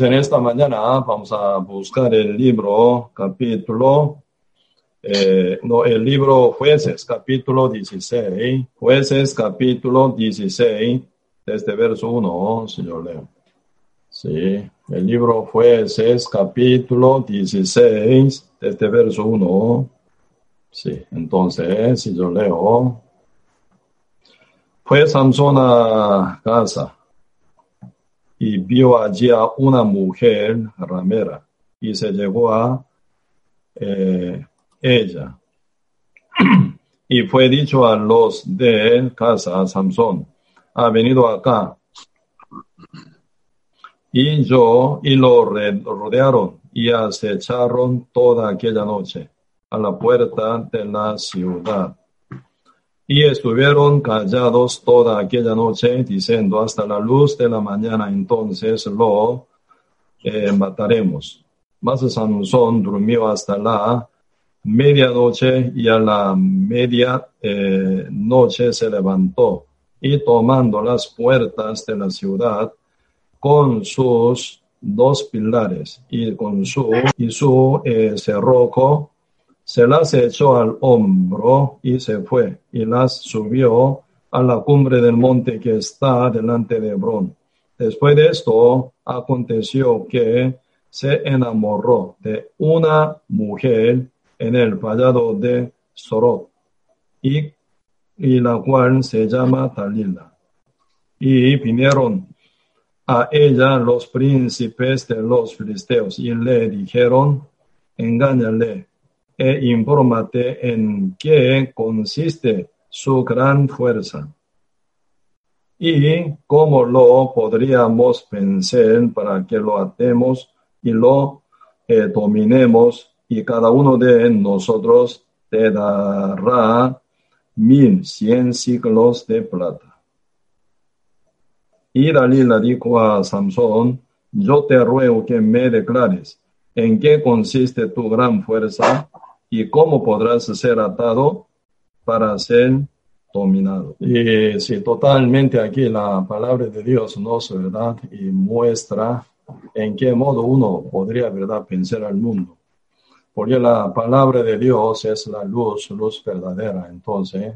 En esta mañana vamos a buscar el libro, capítulo, eh, no, el libro Jueces, capítulo 16, Jueces, capítulo 16, desde verso 1, señor Leo. Sí, el libro Jueces, capítulo 16, desde verso 1. Sí, entonces, si yo leo, fue Samson a casa y vio allí a una mujer ramera y se llegó a eh, ella. y fue dicho a los de casa, Samson, ha venido acá. Y yo, y lo rodearon y acecharon toda aquella noche a la puerta de la ciudad. Y estuvieron callados toda aquella noche, diciendo, hasta la luz de la mañana entonces lo eh, mataremos. Mas Sansón durmió hasta la medianoche y a la media eh, noche se levantó y tomando las puertas de la ciudad con sus dos pilares y con su y su eh, se las echó al hombro y se fue, y las subió a la cumbre del monte que está delante de Hebrón. Después de esto, aconteció que se enamoró de una mujer en el vallado de Sorot, y, y la cual se llama Talila. Y vinieron a ella los príncipes de los filisteos y le dijeron, engáñale e infórmate en qué consiste su gran fuerza y cómo lo podríamos vencer para que lo atemos y lo eh, dominemos y cada uno de nosotros te dará mil cien siglos de plata. Y Dalila dijo a Samson, yo te ruego que me declares en qué consiste tu gran fuerza y cómo podrás ser atado para ser dominado. Y si totalmente aquí la palabra de Dios nos verdad y muestra en qué modo uno podría verdad pensar al mundo. Porque la palabra de Dios es la luz, luz verdadera. Entonces,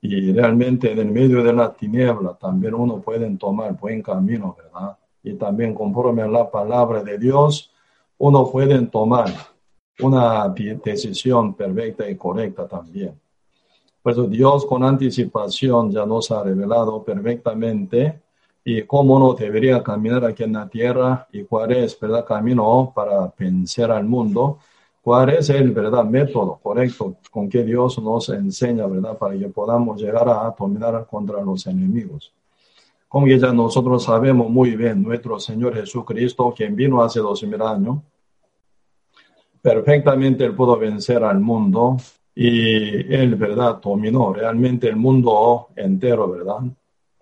y realmente en el medio de la tiniebla también uno puede tomar buen camino, ¿verdad? Y también conforme a la palabra de Dios, uno puede tomar una decisión perfecta y correcta también. Pues Dios con anticipación ya nos ha revelado perfectamente y cómo uno debería caminar aquí en la tierra y cuál es el camino para vencer al mundo, cuál es el verdad método correcto con que Dios nos enseña, ¿verdad? Para que podamos llegar a dominar contra los enemigos. Como ya nosotros sabemos muy bien, nuestro Señor Jesucristo, quien vino hace dos mil años, perfectamente él pudo vencer al mundo y él, ¿verdad?, dominó realmente el mundo entero, ¿verdad?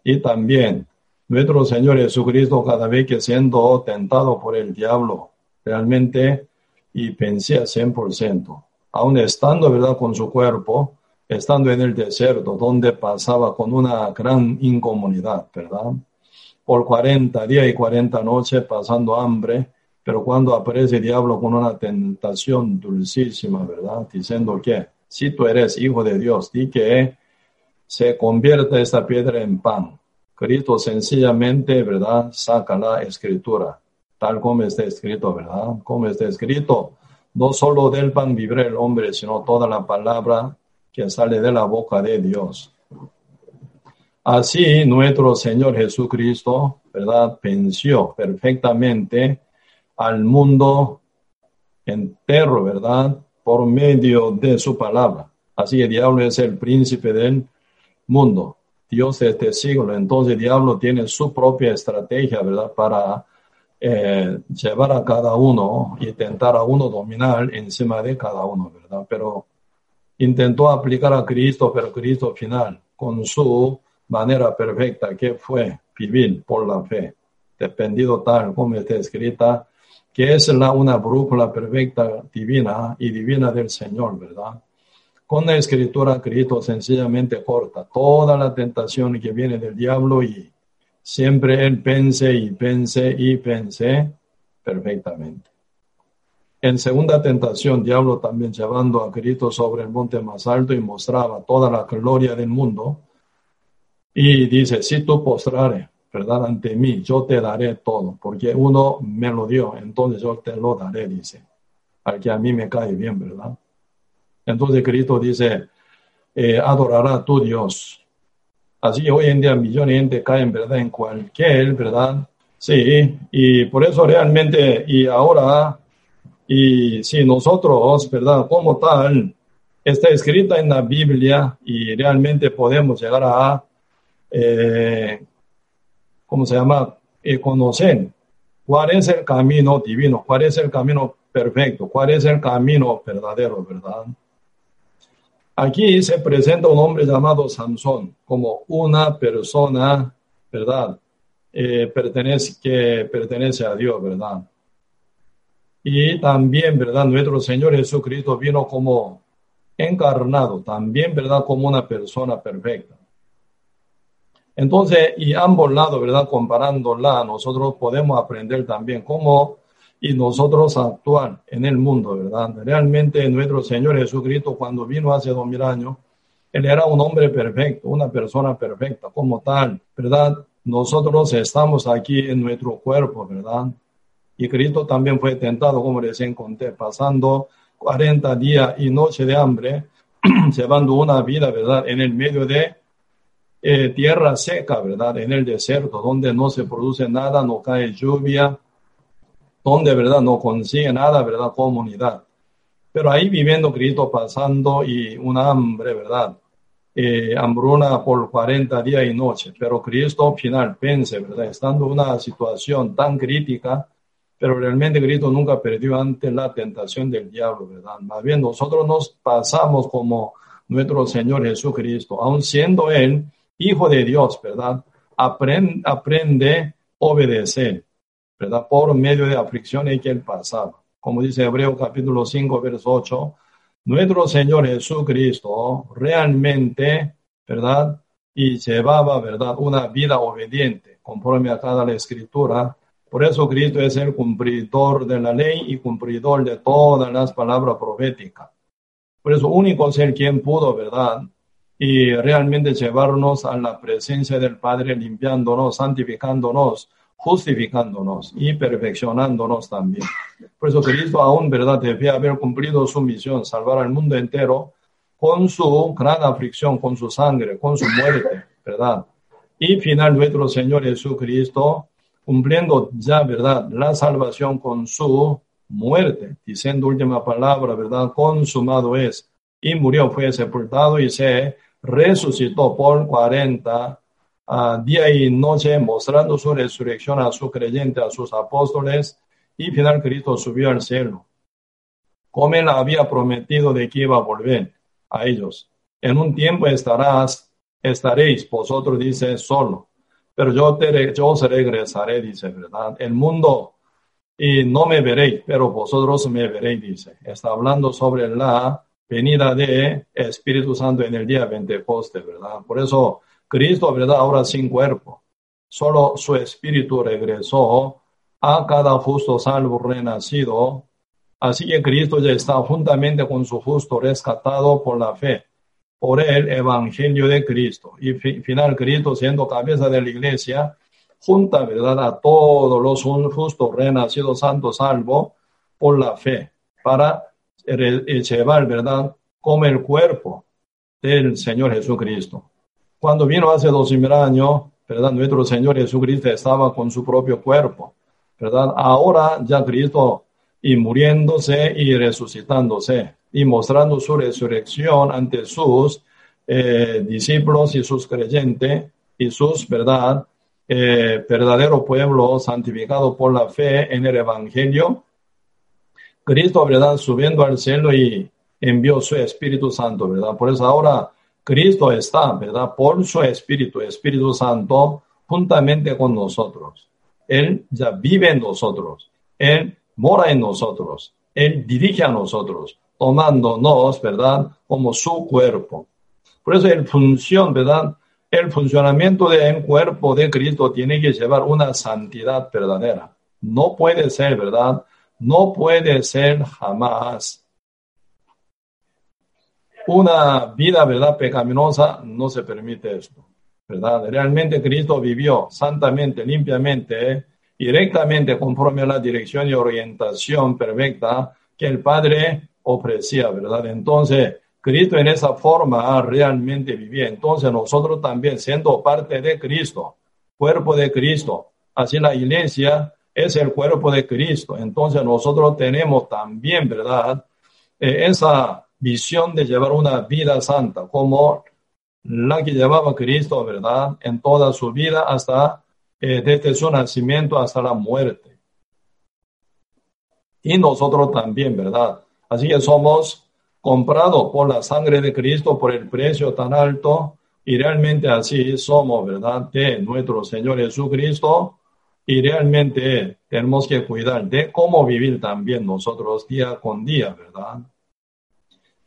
Y también nuestro Señor Jesucristo, cada vez que siendo tentado por el diablo, realmente y pensé 100%, aún estando, ¿verdad?, con su cuerpo, estando en el desierto, donde pasaba con una gran incomunidad, ¿verdad? Por 40 días y 40 noches pasando hambre, pero cuando aparece el diablo con una tentación dulcísima, ¿verdad? Diciendo que si tú eres hijo de Dios, di que se convierta esta piedra en pan. Cristo sencillamente, ¿verdad? Saca la escritura, tal como está escrito, ¿verdad? Como está escrito, no solo del pan vivirá el hombre, sino toda la palabra que sale de la boca de Dios. Así nuestro Señor Jesucristo, ¿verdad? Pensó perfectamente al mundo entero, ¿verdad? Por medio de su palabra. Así el diablo es el príncipe del mundo. Dios de este siglo. Entonces el diablo tiene su propia estrategia, ¿verdad? Para eh, llevar a cada uno y intentar a uno dominar encima de cada uno, ¿verdad? Pero intentó aplicar a Cristo, pero Cristo final, con su manera perfecta, que fue vivir por la fe, dependido tal como está escrita que es la, una brújula perfecta divina y divina del Señor, ¿verdad? Con la escritura Cristo sencillamente corta toda la tentación que viene del diablo y siempre él pense y pense y pense perfectamente. En segunda tentación, diablo también llevando a Cristo sobre el monte más alto y mostraba toda la gloria del mundo. Y dice, si tú postrare, ¿verdad? Ante mí, yo te daré todo, porque uno me lo dio, entonces yo te lo daré, dice, al que a mí me cae bien, ¿verdad? Entonces Cristo dice, eh, adorará a tu Dios. Así hoy en día millones de gente caen, ¿verdad? En cualquier, ¿verdad? Sí, y por eso realmente, y ahora y si nosotros, ¿verdad? Como tal, está escrita en la Biblia y realmente podemos llegar a, eh, ¿cómo se llama? Eh, conocer cuál es el camino divino, cuál es el camino perfecto, cuál es el camino verdadero, ¿verdad? Aquí se presenta un hombre llamado Sansón como una persona, ¿verdad? Eh, que pertenece a Dios, ¿verdad? Y también, ¿verdad? Nuestro Señor Jesucristo vino como encarnado, también, ¿verdad? Como una persona perfecta. Entonces, y ambos lados, ¿verdad? Comparándola, nosotros podemos aprender también cómo y nosotros actuar en el mundo, ¿verdad? Realmente nuestro Señor Jesucristo cuando vino hace dos mil años, Él era un hombre perfecto, una persona perfecta como tal, ¿verdad? Nosotros estamos aquí en nuestro cuerpo, ¿verdad? Y Cristo también fue tentado, como recién conté, pasando 40 días y noche de hambre, llevando una vida, ¿verdad?, en el medio de eh, tierra seca, ¿verdad?, en el desierto, donde no se produce nada, no cae lluvia, donde, ¿verdad?, no consigue nada, ¿verdad?, comunidad. Pero ahí viviendo Cristo pasando y una hambre, ¿verdad? Eh, hambruna por 40 días y noche. Pero Cristo final pense, ¿verdad? Estando en una situación tan crítica, pero realmente Cristo nunca perdió ante la tentación del diablo, ¿verdad? Más bien nosotros nos pasamos como nuestro Señor Jesucristo, aun siendo Él Hijo de Dios, ¿verdad? Aprende, aprende obedecer, ¿verdad? Por medio de aflicciones que Él pasaba. Como dice Hebreo capítulo 5, verso 8, nuestro Señor Jesucristo realmente, ¿verdad? Y llevaba, ¿verdad? Una vida obediente, conforme a cada la escritura, por eso Cristo es el cumplidor de la ley y cumplidor de todas las palabras proféticas. Por eso único es el quien pudo, ¿verdad? Y realmente llevarnos a la presencia del Padre, limpiándonos, santificándonos, justificándonos y perfeccionándonos también. Por eso Cristo aún, ¿verdad? Debía haber cumplido su misión, salvar al mundo entero con su gran aflicción, con su sangre, con su muerte, ¿verdad? Y final nuestro Señor Jesucristo cumpliendo ya, ¿verdad? La salvación con su muerte, diciendo última palabra, ¿verdad? Consumado es. Y murió, fue sepultado y se resucitó por 40 uh, día y noche, mostrando su resurrección a su creyente, a sus apóstoles, y final Cristo subió al cielo. Como él había prometido de que iba a volver a ellos. En un tiempo estarás, estaréis, vosotros dice, solo pero yo, te, yo os regresaré, dice, ¿verdad? El mundo y no me veréis, pero vosotros me veréis, dice. Está hablando sobre la venida de Espíritu Santo en el día Pentecoste, ¿verdad? Por eso Cristo, ¿verdad? Ahora sin cuerpo. Solo su Espíritu regresó a cada justo salvo renacido. Así que Cristo ya está juntamente con su justo rescatado por la fe por el Evangelio de Cristo. Y final Cristo siendo cabeza de la iglesia, junta, ¿verdad?, a todos los justos renacidos santos salvo por la fe, para llevar, ¿verdad?, como el cuerpo del Señor Jesucristo. Cuando vino hace dos mil años, ¿verdad?, nuestro Señor Jesucristo estaba con su propio cuerpo, ¿verdad? Ahora ya Cristo y muriéndose y resucitándose y mostrando su resurrección ante sus eh, discípulos y sus creyentes y sus, ¿verdad? Eh, verdadero pueblo santificado por la fe en el Evangelio. Cristo, ¿verdad? Subiendo al cielo y envió su Espíritu Santo, ¿verdad? Por eso ahora Cristo está, ¿verdad? Por su Espíritu, Espíritu Santo, juntamente con nosotros. Él ya vive en nosotros. Él mora en nosotros. Él dirige a nosotros tomándonos, ¿verdad? Como su cuerpo. Por eso el función, ¿verdad? El funcionamiento del cuerpo de Cristo tiene que llevar una santidad verdadera. No puede ser, ¿verdad? No puede ser jamás. Una vida, ¿verdad? Pecaminosa, no se permite esto, ¿verdad? Realmente Cristo vivió santamente, limpiamente, directamente conforme a la dirección y orientación perfecta que el Padre ofrecía, ¿verdad? Entonces, Cristo en esa forma realmente vivía. Entonces, nosotros también, siendo parte de Cristo, cuerpo de Cristo, así la iglesia es el cuerpo de Cristo. Entonces, nosotros tenemos también, ¿verdad? Eh, esa visión de llevar una vida santa, como la que llevaba Cristo, ¿verdad? En toda su vida hasta eh, desde su nacimiento hasta la muerte. Y nosotros también, ¿verdad? Así que somos comprados por la sangre de Cristo, por el precio tan alto, y realmente así somos, ¿verdad? De nuestro Señor Jesucristo, y realmente tenemos que cuidar de cómo vivir también nosotros día con día, ¿verdad?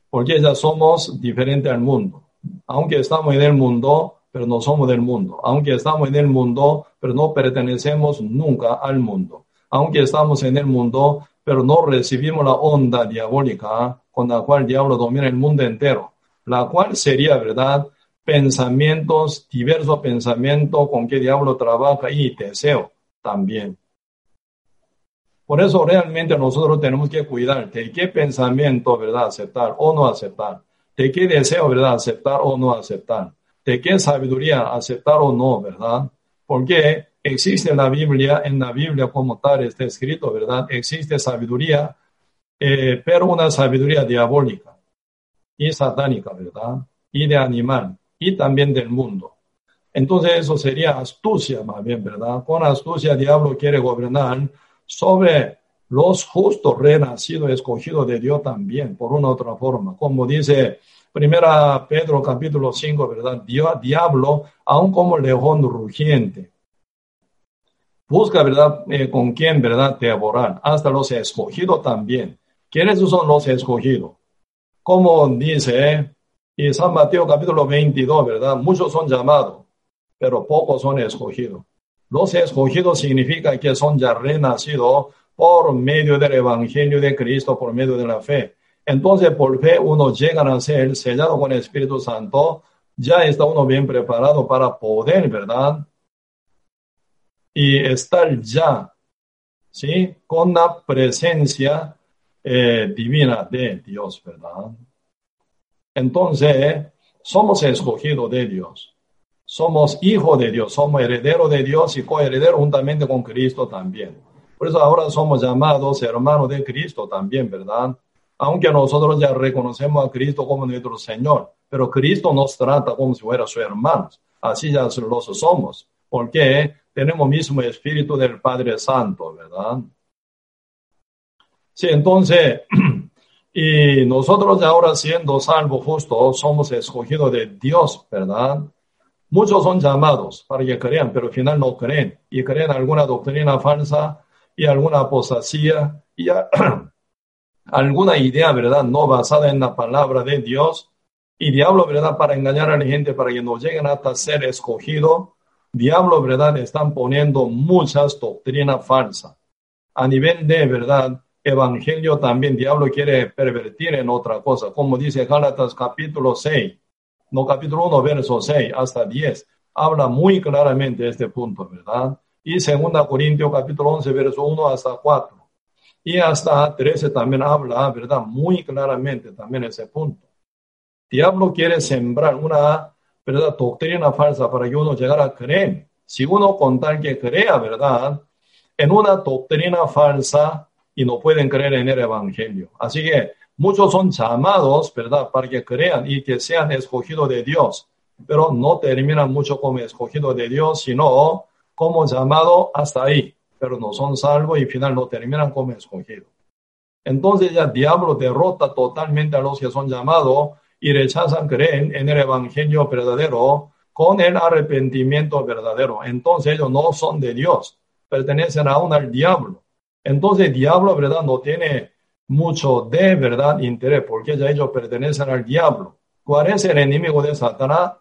Porque ya somos diferentes al mundo. Aunque estamos en el mundo, pero no somos del mundo. Aunque estamos en el mundo, pero no pertenecemos nunca al mundo. Aunque estamos en el mundo, pero no recibimos la onda diabólica con la cual el diablo domina el mundo entero, la cual sería, ¿verdad? Pensamientos, diversos pensamientos con que el diablo trabaja y deseo también. Por eso realmente nosotros tenemos que cuidar de qué pensamiento, ¿verdad? Aceptar o no aceptar. De qué deseo, ¿verdad? Aceptar o no aceptar de qué sabiduría aceptar o no, ¿verdad? Porque existe la Biblia, en la Biblia como tal está escrito, ¿verdad? Existe sabiduría, eh, pero una sabiduría diabólica y satánica, ¿verdad? Y de animal y también del mundo. Entonces eso sería astucia más bien, ¿verdad? Con astucia diablo quiere gobernar sobre los justos renacidos, escogidos de Dios también, por una u otra forma. Como dice Primera Pedro capítulo 5, ¿verdad? Dios, diablo, aún como león rugiente. Busca, ¿verdad? Eh, con quién, ¿verdad? Devorar. Hasta los escogidos también. ¿Quiénes son los escogidos? Como dice, eh? San Mateo capítulo 22, ¿verdad? Muchos son llamados, pero pocos son escogidos. Los escogidos significa que son ya renacidos por medio del Evangelio de Cristo, por medio de la fe. Entonces, por fe, uno llega a ser sellado con el Espíritu Santo, ya está uno bien preparado para poder, ¿verdad? Y estar ya, ¿sí? Con la presencia eh, divina de Dios, ¿verdad? Entonces, somos escogidos de Dios. Somos hijos de Dios, somos herederos de Dios y coherederos juntamente con Cristo también. Por eso ahora somos llamados hermanos de Cristo también, ¿verdad? aunque nosotros ya reconocemos a Cristo como nuestro Señor, pero Cristo nos trata como si fuera su hermano. Así ya los somos, porque tenemos mismo espíritu del Padre Santo, ¿verdad? Sí, entonces, y nosotros ahora siendo salvos justos, somos escogidos de Dios, ¿verdad? Muchos son llamados para que crean, pero al final no creen y creen alguna doctrina falsa y alguna apostasía y alguna idea, ¿verdad? No basada en la palabra de Dios. Y diablo, ¿verdad? Para engañar a la gente, para que no lleguen hasta ser escogido. Diablo, ¿verdad? Están poniendo muchas doctrinas falsas. A nivel de, ¿verdad? Evangelio también, diablo quiere pervertir en otra cosa. Como dice Gálatas capítulo 6, no capítulo 1, verso 6 hasta 10. Habla muy claramente este punto, ¿verdad? Y segunda Corintios capítulo 11, verso 1 hasta 4 y hasta 13 también habla, ¿verdad? Muy claramente también ese punto. Diablo quiere sembrar una, ¿verdad? Doctrina falsa para que uno llegara a creer. Si uno con tal que crea, ¿verdad? En una doctrina falsa y no pueden creer en el Evangelio. Así que muchos son llamados, ¿verdad? Para que crean y que sean escogidos de Dios. Pero no terminan mucho como escogidos de Dios, sino como llamado hasta ahí pero no son salvos y al final no terminan como escogidos. Entonces ya el diablo derrota totalmente a los que son llamados y rechazan creer en el evangelio verdadero con el arrepentimiento verdadero. Entonces ellos no son de Dios, pertenecen aún al diablo. Entonces diablo, ¿verdad? No tiene mucho de verdad interés porque ya ellos pertenecen al diablo. ¿Cuál es el enemigo de Satanás?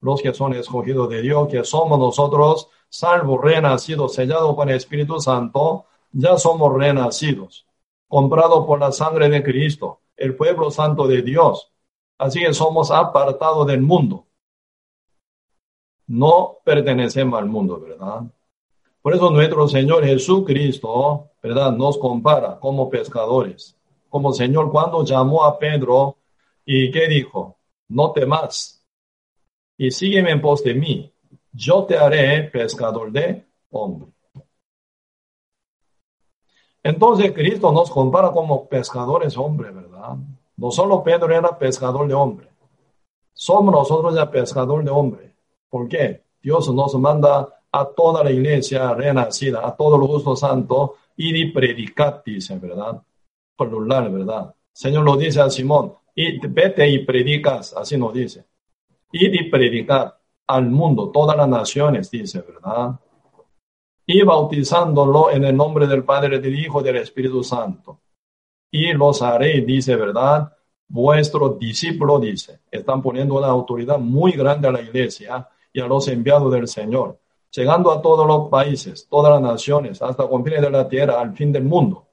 Los que son escogidos de Dios, que somos nosotros salvo, renacido, sellado con el Espíritu Santo, ya somos renacidos, comprados por la sangre de Cristo, el pueblo santo de Dios. Así que somos apartados del mundo. No pertenecemos al mundo, ¿verdad? Por eso nuestro Señor Jesucristo, ¿verdad? Nos compara como pescadores. Como Señor cuando llamó a Pedro y ¿qué dijo? No temas y sígueme en pos de mí. Yo te haré pescador de hombre. Entonces Cristo nos compara como pescadores hombre, ¿verdad? No solo Pedro era pescador de hombre. Somos nosotros ya pescador de hombre. ¿Por qué? Dios nos manda a toda la iglesia renacida, a todos los justos santos, y predicar, dice, ¿verdad? Plural, ¿verdad? Señor lo dice a Simón, y vete y predicas, así nos dice. Y predicar al mundo, todas las naciones, dice, ¿verdad? Y bautizándolo en el nombre del Padre, del Hijo y del Espíritu Santo. Y los haré, dice, ¿verdad? Vuestro discípulo, dice. Están poniendo una autoridad muy grande a la iglesia y a los enviados del Señor llegando a todos los países, todas las naciones, hasta confines de la tierra, al fin del mundo.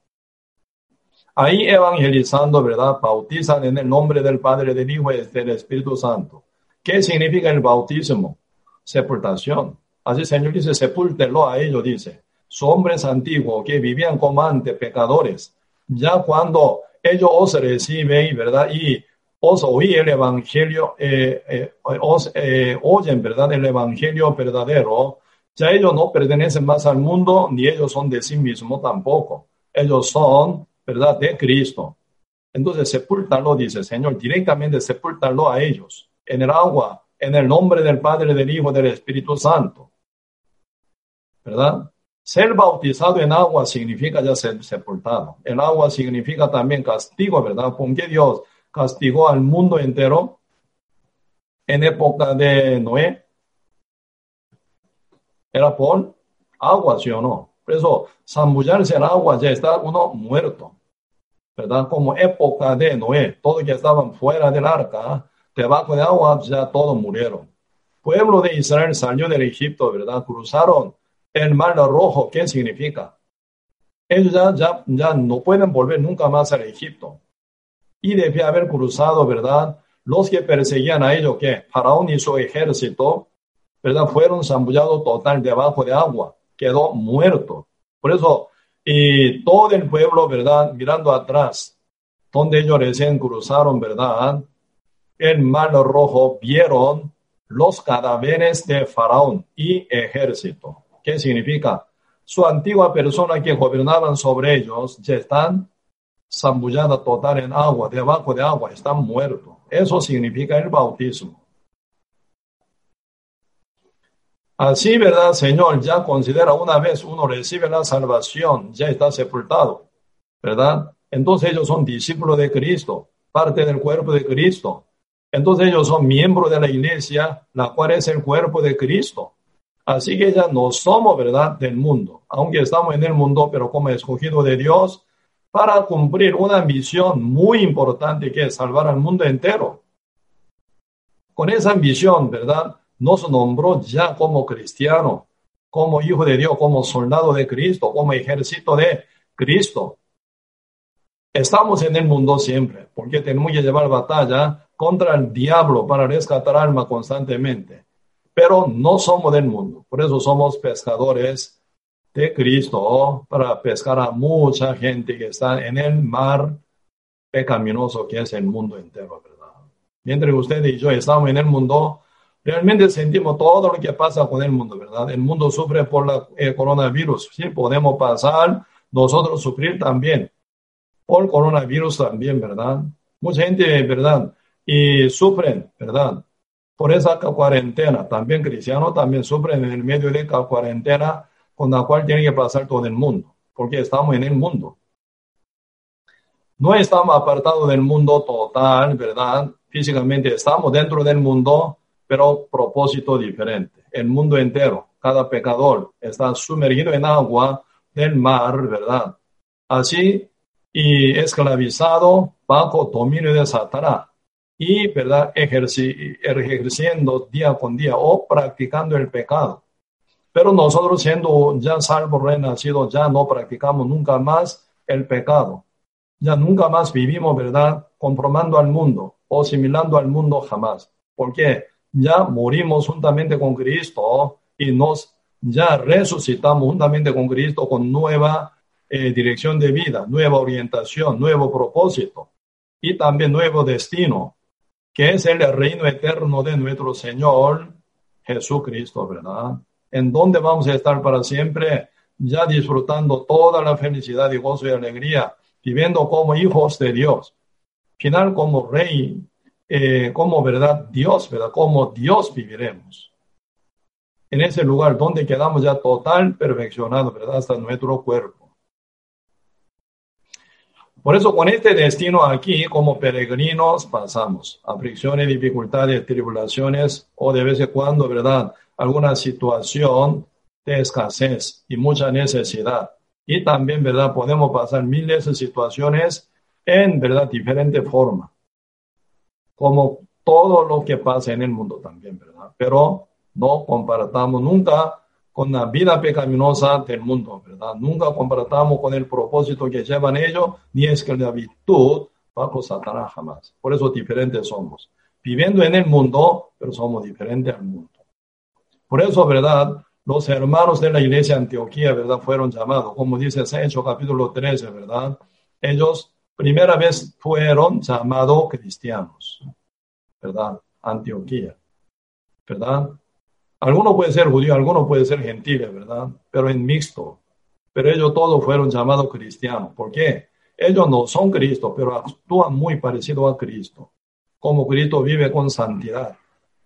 Ahí evangelizando, ¿verdad? Bautizan en el nombre del Padre, del Hijo y del Espíritu Santo. ¿Qué significa el bautismo? Sepultación. Así el Señor dice, sepúltelo a ellos, dice. Son hombres antiguos que vivían como antes, pecadores. Ya cuando ellos os reciben, ¿verdad? Y os oí el evangelio, eh, eh, os eh, oyen, ¿verdad? El evangelio verdadero, ya ellos no pertenecen más al mundo, ni ellos son de sí mismos tampoco. Ellos son, ¿verdad?, de Cristo. Entonces, sepúltalo, dice el Señor, directamente sepúltalo a ellos, en el agua, en el nombre del Padre, del Hijo, del Espíritu Santo. ¿Verdad? Ser bautizado en agua significa ya ser sepultado. El agua significa también castigo, ¿verdad? ¿Con qué Dios castigó al mundo entero en época de Noé? Era por agua, ¿sí o no? Por eso, zambullarse en agua ya está uno muerto, ¿verdad? Como época de Noé, todos que estaban fuera del arca, debajo de agua, ya todos murieron. Pueblo de Israel salió del Egipto, ¿verdad? Cruzaron el mar rojo, ¿qué significa? Ellos ya, ya, ya no pueden volver nunca más al Egipto. Y debe haber cruzado, ¿verdad? Los que perseguían a ellos, ¿qué? Faraón y su ejército, ¿verdad? Fueron zambullados total debajo de agua, quedó muerto. Por eso, y todo el pueblo, ¿verdad? Mirando atrás, donde ellos recién cruzaron, ¿verdad? El mar rojo, vieron los cadáveres de Faraón y ejército. ¿Qué significa? Su antigua persona que gobernaban sobre ellos ya están zambullada total en agua, debajo de agua, están muertos. Eso significa el bautismo. Así, ¿verdad, Señor? Ya considera una vez uno recibe la salvación, ya está sepultado, ¿verdad? Entonces ellos son discípulos de Cristo, parte del cuerpo de Cristo. Entonces ellos son miembros de la iglesia, la cual es el cuerpo de Cristo. Así que ya no somos, ¿verdad?, del mundo, aunque estamos en el mundo, pero como escogido de Dios, para cumplir una misión muy importante que es salvar al mundo entero. Con esa ambición, ¿verdad? Nos nombró ya como cristiano, como hijo de Dios, como soldado de Cristo, como ejército de Cristo. Estamos en el mundo siempre, porque tenemos que llevar batalla contra el diablo para rescatar alma constantemente. Pero no somos del mundo, por eso somos pescadores de Cristo para pescar a mucha gente que está en el mar pecaminoso que es el mundo entero, ¿verdad? Mientras usted y yo estamos en el mundo, realmente sentimos todo lo que pasa con el mundo, ¿verdad? El mundo sufre por la eh, coronavirus, sí, podemos pasar, nosotros sufrir también por coronavirus también, ¿verdad? Mucha gente, ¿verdad? Y sufren, ¿verdad? Por esa cuarentena, también cristianos también sufren en el medio de la cuarentena con la cual tiene que pasar todo el mundo, porque estamos en el mundo. No estamos apartados del mundo total, ¿verdad? Físicamente estamos dentro del mundo, pero propósito diferente. El mundo entero, cada pecador está sumergido en agua del mar, ¿verdad? Así, y esclavizado bajo dominio de Satanás y, ¿verdad?, ejerciendo día con día o practicando el pecado. Pero nosotros siendo ya salvos, renacidos, ya no practicamos nunca más el pecado. Ya nunca más vivimos, ¿verdad? Comprobando al mundo o asimilando al mundo jamás. Porque ya morimos juntamente con Cristo y nos ya resucitamos juntamente con Cristo con nueva eh, dirección de vida, nueva orientación, nuevo propósito y también nuevo destino, que es el reino eterno de nuestro Señor Jesucristo, ¿verdad? En donde vamos a estar para siempre, ya disfrutando toda la felicidad y gozo y alegría, viviendo como hijos de Dios, final como rey, eh, como verdad Dios, ¿verdad? Como Dios viviremos. En ese lugar donde quedamos ya total perfeccionados, ¿verdad? Hasta nuestro cuerpo. Por eso con este destino aquí, como peregrinos, pasamos aflicciones, dificultades, tribulaciones o de vez en cuando, ¿verdad? Alguna situación de escasez y mucha necesidad. Y también, ¿verdad? Podemos pasar miles de situaciones en, ¿verdad? Diferente forma. Como todo lo que pasa en el mundo también, ¿verdad? Pero no compartamos nunca con la vida pecaminosa del mundo, ¿verdad? Nunca compartamos con el propósito que llevan ellos, ni es que la virtud bajo Satanás jamás. Por eso diferentes somos. Viviendo en el mundo, pero somos diferentes al mundo. Por eso, ¿verdad? Los hermanos de la iglesia de Antioquía, ¿verdad? Fueron llamados, como dice Hecho capítulo 13, ¿verdad? Ellos primera vez fueron llamados cristianos, ¿verdad? Antioquía, ¿verdad? Alguno puede ser judío, alguno puede ser gentil, ¿verdad? Pero en mixto. Pero ellos todos fueron llamados cristianos. ¿Por qué? Ellos no son Cristo, pero actúan muy parecido a Cristo. Como Cristo vive con santidad.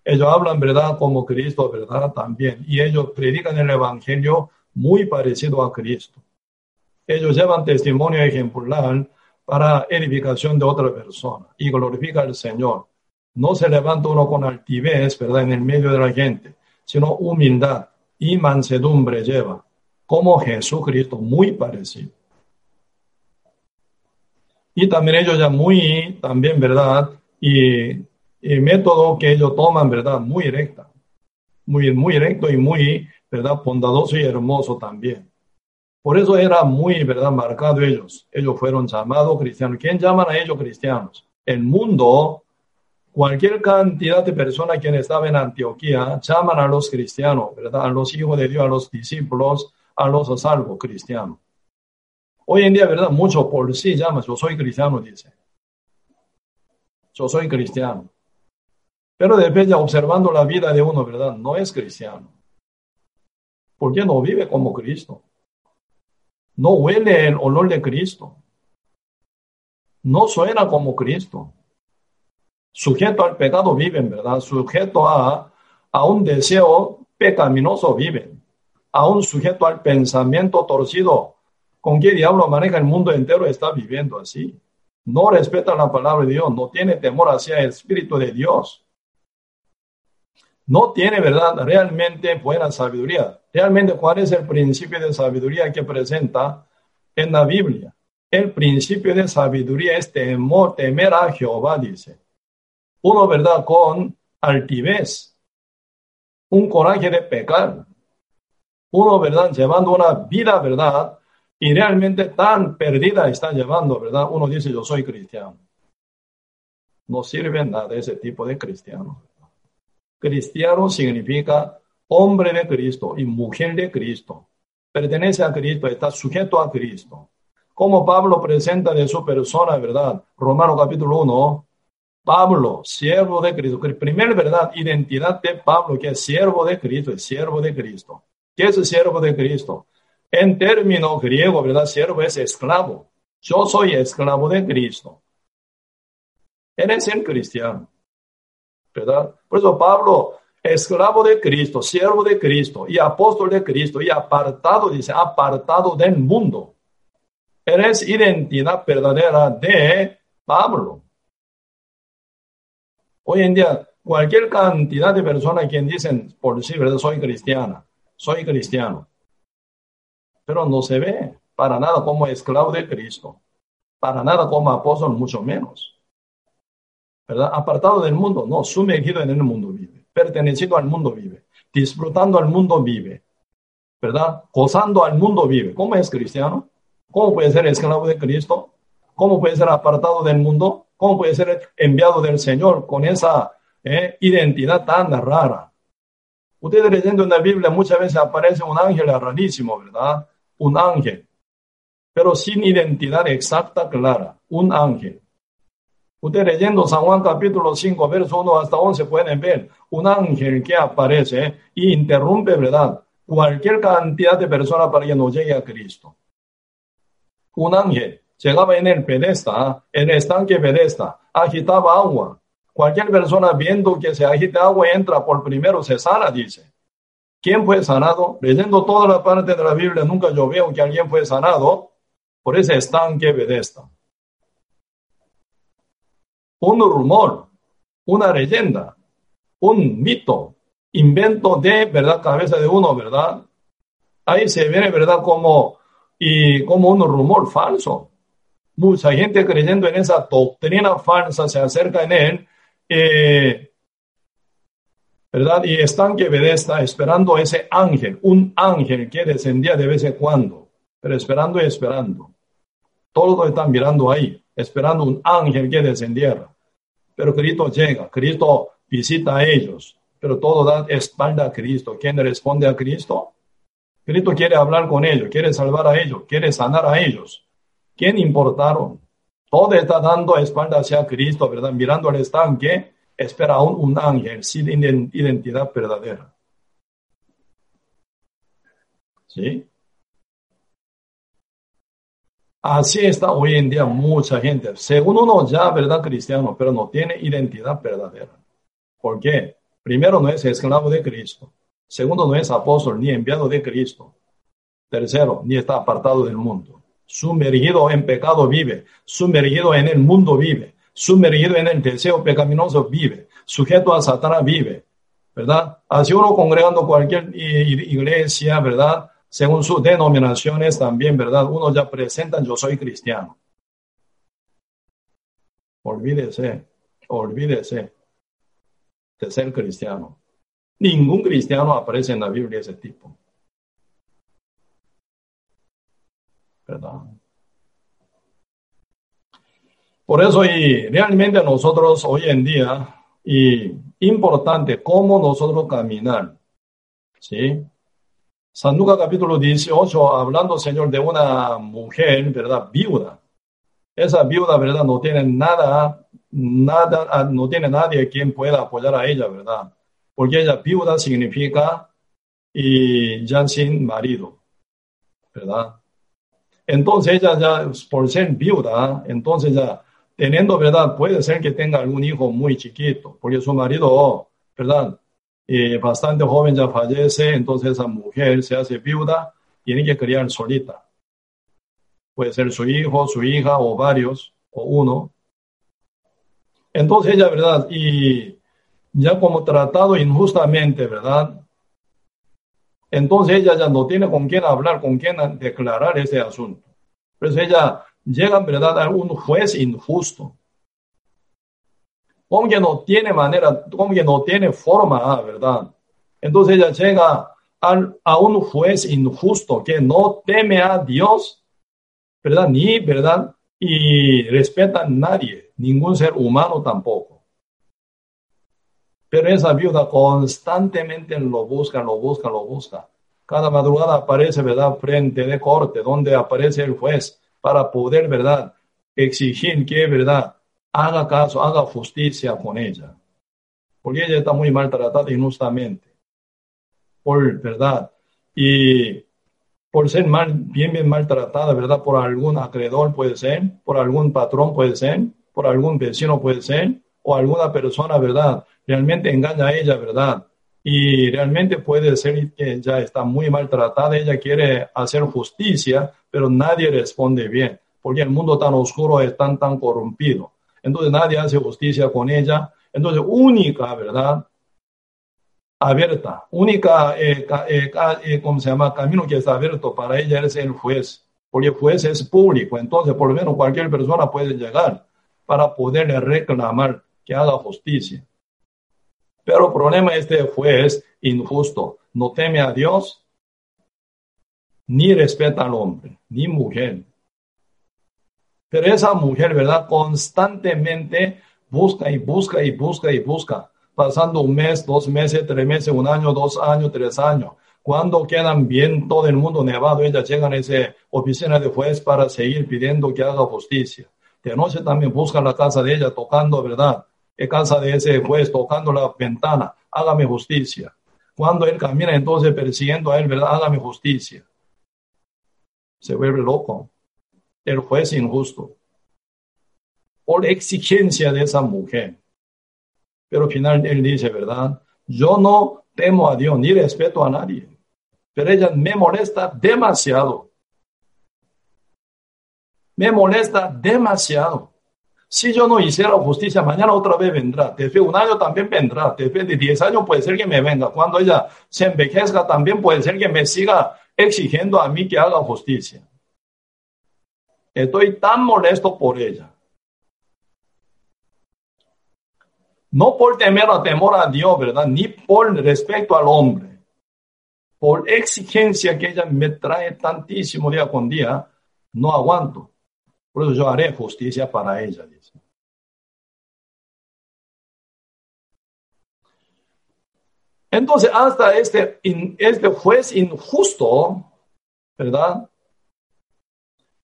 Ellos hablan verdad como Cristo, verdad también. Y ellos predican el Evangelio muy parecido a Cristo. Ellos llevan testimonio ejemplar para edificación de otra persona y glorifica al Señor. No se levanta uno con altivez, ¿verdad? En el medio de la gente sino humildad y mansedumbre lleva, como Jesucristo, muy parecido. Y también ellos ya muy, también, ¿verdad? Y, el método que ellos toman, ¿verdad? Muy recta, muy, muy recto y muy, ¿verdad? Bondadoso y hermoso también. Por eso era muy, ¿verdad? Marcado ellos. Ellos fueron llamados cristianos. ¿Quién llaman a ellos cristianos? El mundo cualquier cantidad de personas que estaban en Antioquía llaman a los cristianos, ¿verdad? A los hijos de Dios, a los discípulos, a los salvos cristianos. Hoy en día, ¿verdad? Muchos por sí llaman, yo soy cristiano, dice. Yo soy cristiano. Pero depende, observando la vida de uno, ¿verdad? No es cristiano. Porque no vive como Cristo. No huele el olor de Cristo. No suena como Cristo sujeto al pecado viven, ¿verdad? Sujeto a, a un deseo pecaminoso viven, a un sujeto al pensamiento torcido. ¿Con qué diablo maneja el mundo entero? Está viviendo así. No respeta la palabra de Dios, no tiene temor hacia el Espíritu de Dios. No tiene, ¿verdad? Realmente buena sabiduría. Realmente, ¿cuál es el principio de sabiduría que presenta en la Biblia? El principio de sabiduría es temor, temer a Jehová, dice uno, ¿verdad?, con altivez, un coraje de pecar, uno, ¿verdad?, llevando una vida, ¿verdad?, y realmente tan perdida está llevando, ¿verdad? Uno dice, yo soy cristiano. No sirve nada ese tipo de cristiano. Cristiano significa hombre de Cristo y mujer de Cristo. Pertenece a Cristo, está sujeto a Cristo. Como Pablo presenta de su persona, ¿verdad? Romano capítulo 1, Pablo, siervo de Cristo. Primera verdad, identidad de Pablo, que es siervo de Cristo, es siervo de Cristo. ¿Qué es siervo de Cristo? En término griego, ¿verdad? Siervo es esclavo. Yo soy esclavo de Cristo. Eres el cristiano. ¿Verdad? Por eso Pablo, esclavo de Cristo, siervo de Cristo y apóstol de Cristo y apartado, dice, apartado del mundo. Eres identidad verdadera de Pablo. Hoy en día, cualquier cantidad de personas quien dicen por sí, ¿verdad? Soy cristiana, soy cristiano. Pero no se ve para nada como esclavo de Cristo, para nada como apóstol, mucho menos. ¿Verdad? Apartado del mundo, no, sumergido en el mundo vive, pertenecido al mundo vive, disfrutando al mundo vive, ¿verdad? Gozando al mundo vive. ¿Cómo es cristiano? ¿Cómo puede ser esclavo de Cristo? ¿Cómo puede ser apartado del mundo? ¿Cómo puede ser enviado del Señor con esa eh, identidad tan rara? Ustedes leyendo en la Biblia muchas veces aparece un ángel rarísimo, ¿verdad? Un ángel, pero sin identidad exacta, clara. Un ángel. Ustedes leyendo San Juan capítulo 5, verso 1 hasta 11 pueden ver un ángel que aparece y interrumpe, ¿verdad? Cualquier cantidad de personas para que no llegue a Cristo. Un ángel llegaba en el pedesta, en el estanque pedesta, agitaba agua. Cualquier persona viendo que se agita agua entra por primero, se sana, dice. ¿Quién fue sanado? Leyendo toda la parte de la Biblia, nunca yo veo que alguien fue sanado por ese estanque pedesta un rumor, una leyenda, un mito, invento de, ¿verdad? Cabeza de uno, ¿verdad? Ahí se viene, ¿verdad? Como, y como un rumor falso. Mucha gente creyendo en esa doctrina falsa se acerca en él, eh, ¿verdad? Y están que está esperando ese ángel, un ángel que descendía de vez en cuando, pero esperando y esperando. Todos están mirando ahí, esperando un ángel que descendiera. Pero Cristo llega, Cristo visita a ellos, pero todo da espalda a Cristo. ¿Quién responde a Cristo? Cristo quiere hablar con ellos, quiere salvar a ellos, quiere sanar a ellos. ¿Quién importaron? Todo está dando espalda hacia Cristo, ¿verdad? Mirando al estanque, espera aún un ángel sin identidad verdadera. ¿Sí? Así está hoy en día mucha gente. Según uno ya, ¿verdad? Cristiano, pero no tiene identidad verdadera. ¿Por qué? Primero, no es esclavo de Cristo. Segundo, no es apóstol ni enviado de Cristo. Tercero, ni está apartado del mundo. Sumergido en pecado vive. Sumergido en el mundo vive. Sumergido en el deseo pecaminoso vive. Sujeto a Satanás vive. ¿Verdad? Así uno congregando cualquier iglesia, ¿verdad? Según sus denominaciones también, ¿verdad? Uno ya presenta, yo soy cristiano. Olvídese, olvídese de ser cristiano. Ningún cristiano aparece en la Biblia ese tipo. ¿Verdad? Por eso, y realmente nosotros hoy en día, y importante cómo nosotros caminar, ¿sí? San Lucas capítulo 18, hablando, Señor, de una mujer, ¿verdad? Viuda. Esa viuda, ¿verdad? No tiene nada, nada, ah, no tiene nadie quien pueda apoyar a ella, ¿verdad? Porque ella viuda significa y ya sin marido, ¿verdad? Entonces ella ya, por ser viuda, entonces ya, teniendo, ¿verdad? Puede ser que tenga algún hijo muy chiquito, porque su marido, ¿verdad? Y bastante joven ya fallece, entonces esa mujer se hace viuda, tiene que criar solita. Puede ser su hijo, su hija o varios, o uno. Entonces ella, ¿verdad? Y ya como tratado injustamente, ¿verdad? Entonces ella ya no tiene con quién hablar, con quién declarar ese asunto. Pues ella llega, ¿verdad?, a un juez injusto como que no tiene manera, como que no tiene forma, ah, ¿verdad? Entonces ella llega a, un juez injusto que no teme a Dios, ¿verdad? Ni, ¿verdad? Y respeta a nadie, ningún ser humano tampoco. Pero esa viuda constantemente lo busca, lo busca, lo busca. Cada madrugada aparece, ¿verdad? Frente de corte, donde aparece el juez para poder, ¿verdad? Exigir que, ¿verdad? Haga caso, haga justicia con ella, porque ella está muy maltratada injustamente, por verdad, y por ser mal, bien, bien maltratada, ¿verdad? Por algún acreedor puede ser, por algún patrón puede ser, por algún vecino puede ser, o alguna persona, ¿verdad? Realmente engaña a ella, ¿verdad? Y realmente puede ser que ya está muy maltratada, ella quiere hacer justicia, pero nadie responde bien, porque el mundo tan oscuro es tan, tan corrompido entonces nadie hace justicia con ella. Entonces, única, ¿verdad? Abierta, única, eh, eh, eh, ¿cómo se llama? Camino que está abierto para ella es el juez, porque el juez es público, entonces por lo menos cualquier persona puede llegar para poderle reclamar que haga justicia. Pero el problema es este juez injusto, no teme a Dios, ni respeta al hombre, ni mujer. Pero esa mujer, ¿verdad? Constantemente busca y busca y busca y busca, pasando un mes, dos meses, tres meses, un año, dos años, tres años. Cuando quedan bien todo el mundo nevado, ella llega a esa oficina de juez para seguir pidiendo que haga justicia. De noche también busca la casa de ella tocando, ¿verdad? En casa de ese juez tocando la ventana, hágame justicia. Cuando él camina entonces persiguiendo a él, ¿verdad? Hágame justicia. Se vuelve loco el juez injusto por exigencia de esa mujer. Pero al final él dice, ¿verdad? Yo no temo a Dios ni respeto a nadie, pero ella me molesta demasiado. Me molesta demasiado. Si yo no hiciera justicia, mañana otra vez vendrá. Después de un año también vendrá. Después de diez años puede ser que me venga. Cuando ella se envejezca, también puede ser que me siga exigiendo a mí que haga justicia. Estoy tan molesto por ella. No por temer a temor a Dios, ¿verdad? Ni por respeto al hombre. Por exigencia que ella me trae tantísimo día con día, no aguanto. Por eso yo haré justicia para ella. Entonces, hasta este, este juez injusto, ¿verdad?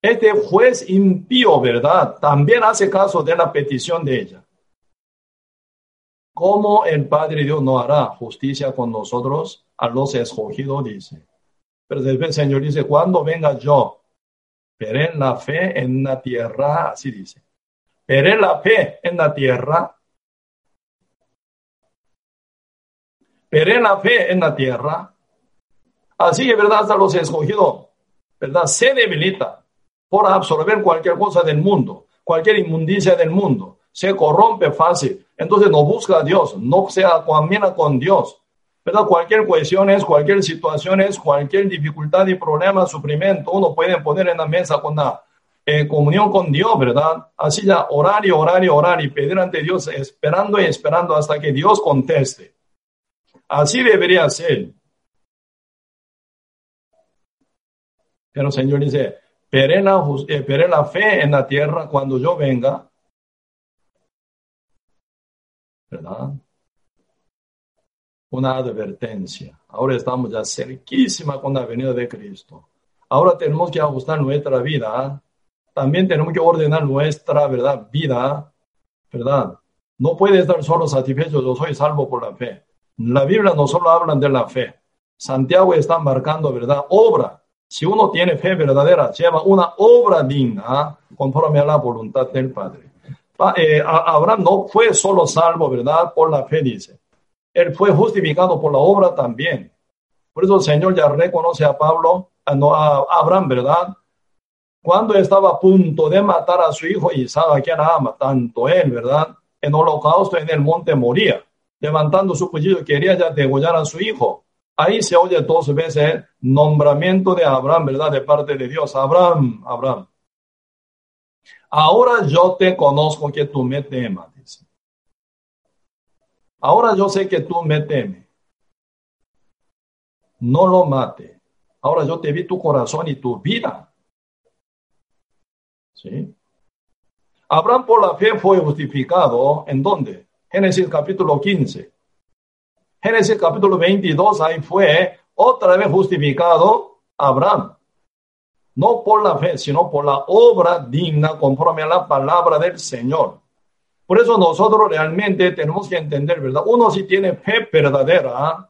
Este juez impío, ¿verdad? También hace caso de la petición de ella. ¿Cómo el Padre Dios no hará justicia con nosotros a los escogidos? Dice. Pero después Señor dice, cuando venga yo, veré la fe en la tierra, así dice. Veré la fe en la tierra. Veré la fe en la tierra. Así que, ¿verdad? Hasta los escogidos, ¿verdad? Se debilita por absorber cualquier cosa del mundo, cualquier inmundicia del mundo. Se corrompe fácil. Entonces no busca a Dios, no se camina con Dios. ¿verdad? Cualquier cuestión es, cualquier situación es, cualquier dificultad y problema, sufrimiento, uno puede poner en la mesa con la eh, comunión con Dios, ¿verdad? Así ya orar y orar y orar y pedir ante Dios, esperando y esperando hasta que Dios conteste. Así debería ser. Pero el Señor dice, Veré la, eh, la fe en la tierra cuando yo venga. ¿Verdad? Una advertencia. Ahora estamos ya cerquísima con la venida de Cristo. Ahora tenemos que ajustar nuestra vida. También tenemos que ordenar nuestra ¿verdad? vida. ¿Verdad? No puede estar solo satisfecho, yo soy salvo por la fe. La Biblia no solo habla de la fe. Santiago está marcando, ¿verdad? Obra. Si uno tiene fe verdadera, lleva una obra digna conforme a la voluntad del Padre. Eh, Abraham no fue solo salvo, ¿verdad? Por la fe, dice. Él fue justificado por la obra también. Por eso el Señor ya reconoce a Pablo, a, a Abraham, ¿verdad? Cuando estaba a punto de matar a su hijo Isaac, a quien ama, tanto él, ¿verdad? En holocausto en el monte moría, levantando su cuchillo, quería ya degollar a su hijo. Ahí se oye dos veces nombramiento de Abraham, ¿verdad? De parte de Dios. Abraham, Abraham. Ahora yo te conozco que tú me temas. Ahora yo sé que tú me temes. No lo mate. Ahora yo te vi tu corazón y tu vida. ¿Sí? Abraham por la fe fue justificado. ¿En dónde? Génesis capítulo 15. Génesis capítulo 22, ahí fue otra vez justificado Abraham. No por la fe, sino por la obra digna conforme a la palabra del Señor. Por eso nosotros realmente tenemos que entender, ¿verdad? Uno si tiene fe verdadera,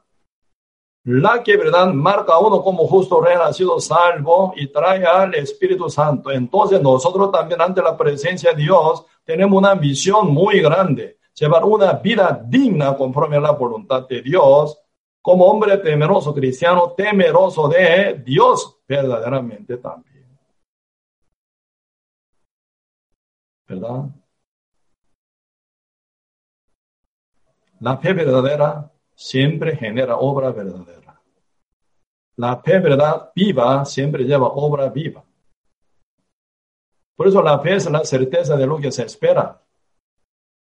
la que, ¿verdad? Marca a uno como justo rey sido salvo y trae al Espíritu Santo. Entonces nosotros también ante la presencia de Dios tenemos una visión muy grande llevar una vida digna conforme a la voluntad de Dios, como hombre temeroso cristiano, temeroso de Dios verdaderamente también. ¿Verdad? La fe verdadera siempre genera obra verdadera. La fe verdad viva siempre lleva obra viva. Por eso la fe es la certeza de lo que se espera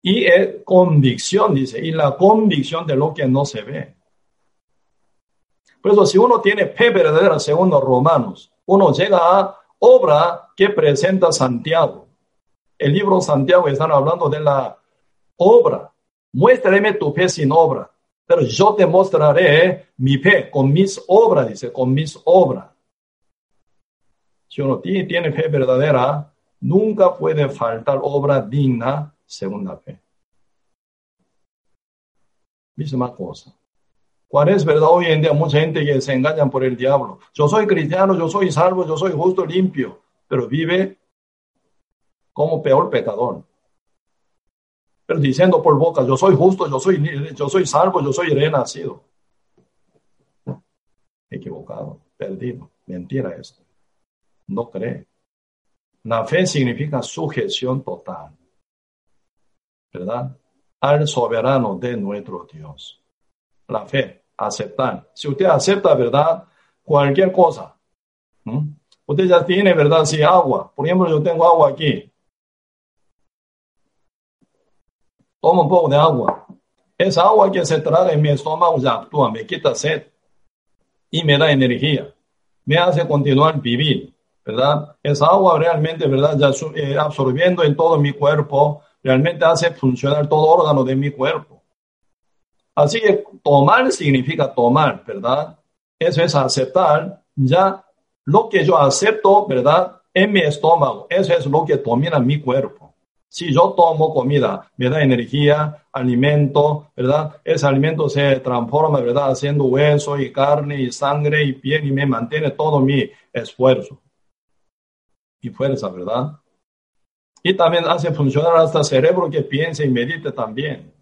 y es convicción, dice, y la convicción de lo que no se ve. Por eso, si uno tiene fe verdadera, según los romanos, uno llega a obra que presenta Santiago. El libro Santiago están hablando de la obra. Muéstrame tu fe sin obra, pero yo te mostraré mi fe con mis obras, dice, con mis obras. Si uno tiene fe verdadera, nunca puede faltar obra digna según la fe. Misma cosa. ¿Cuál es verdad hoy en día? Mucha gente que se engañan por el diablo. Yo soy cristiano, yo soy salvo, yo soy justo, limpio, pero vive como peor pecador. Pero diciendo por boca, yo soy justo, yo soy, yo soy salvo, yo soy renacido. Equivocado, perdido, mentira esto. No cree. La fe significa sujeción total, ¿verdad? Al soberano de nuestro Dios. La fe, aceptar. Si usted acepta, ¿verdad? Cualquier cosa. Usted ya tiene, ¿verdad? Si agua, por ejemplo, yo tengo agua aquí. Toma un poco de agua. Esa agua que se traga en mi estómago ya actúa, me quita sed y me da energía. Me hace continuar vivir, ¿verdad? Esa agua realmente, ¿verdad? Ya eh, absorbiendo en todo mi cuerpo, realmente hace funcionar todo órgano de mi cuerpo. Así que tomar significa tomar, ¿verdad? Eso es aceptar ya lo que yo acepto, ¿verdad? En mi estómago. Eso es lo que domina mi cuerpo. Si yo tomo comida, me da energía, alimento, ¿verdad? Ese alimento se transforma, ¿verdad? Haciendo hueso y carne y sangre y piel y me mantiene todo mi esfuerzo y fuerza, ¿verdad? Y también hace funcionar hasta el cerebro que piense y medite también.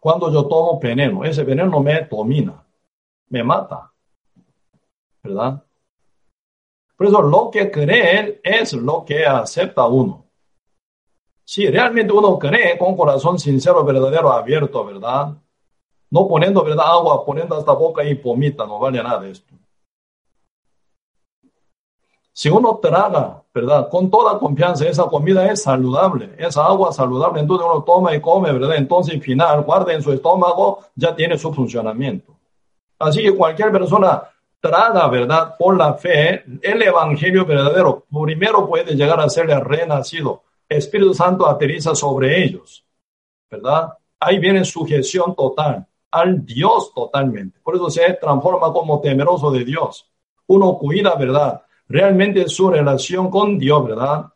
Cuando yo tomo veneno, ese veneno me domina, me mata, ¿verdad? Por eso lo que cree es lo que acepta uno. Si realmente uno cree con corazón sincero, verdadero, abierto, ¿verdad? No poniendo, ¿verdad? Agua, poniendo hasta boca y pomita, no vale nada esto. Si uno traga, ¿verdad? Con toda confianza, esa comida es saludable, esa agua saludable, entonces uno toma y come, ¿verdad? Entonces, al final, guarda en su estómago, ya tiene su funcionamiento. Así que cualquier persona traga, ¿verdad? Por la fe, el evangelio verdadero, primero puede llegar a ser el renacido. Espíritu Santo aterriza sobre ellos, ¿verdad? Ahí viene sujeción total al Dios totalmente. Por eso se transforma como temeroso de Dios. Uno cuida, ¿verdad? Realmente su relación con Dios, ¿verdad?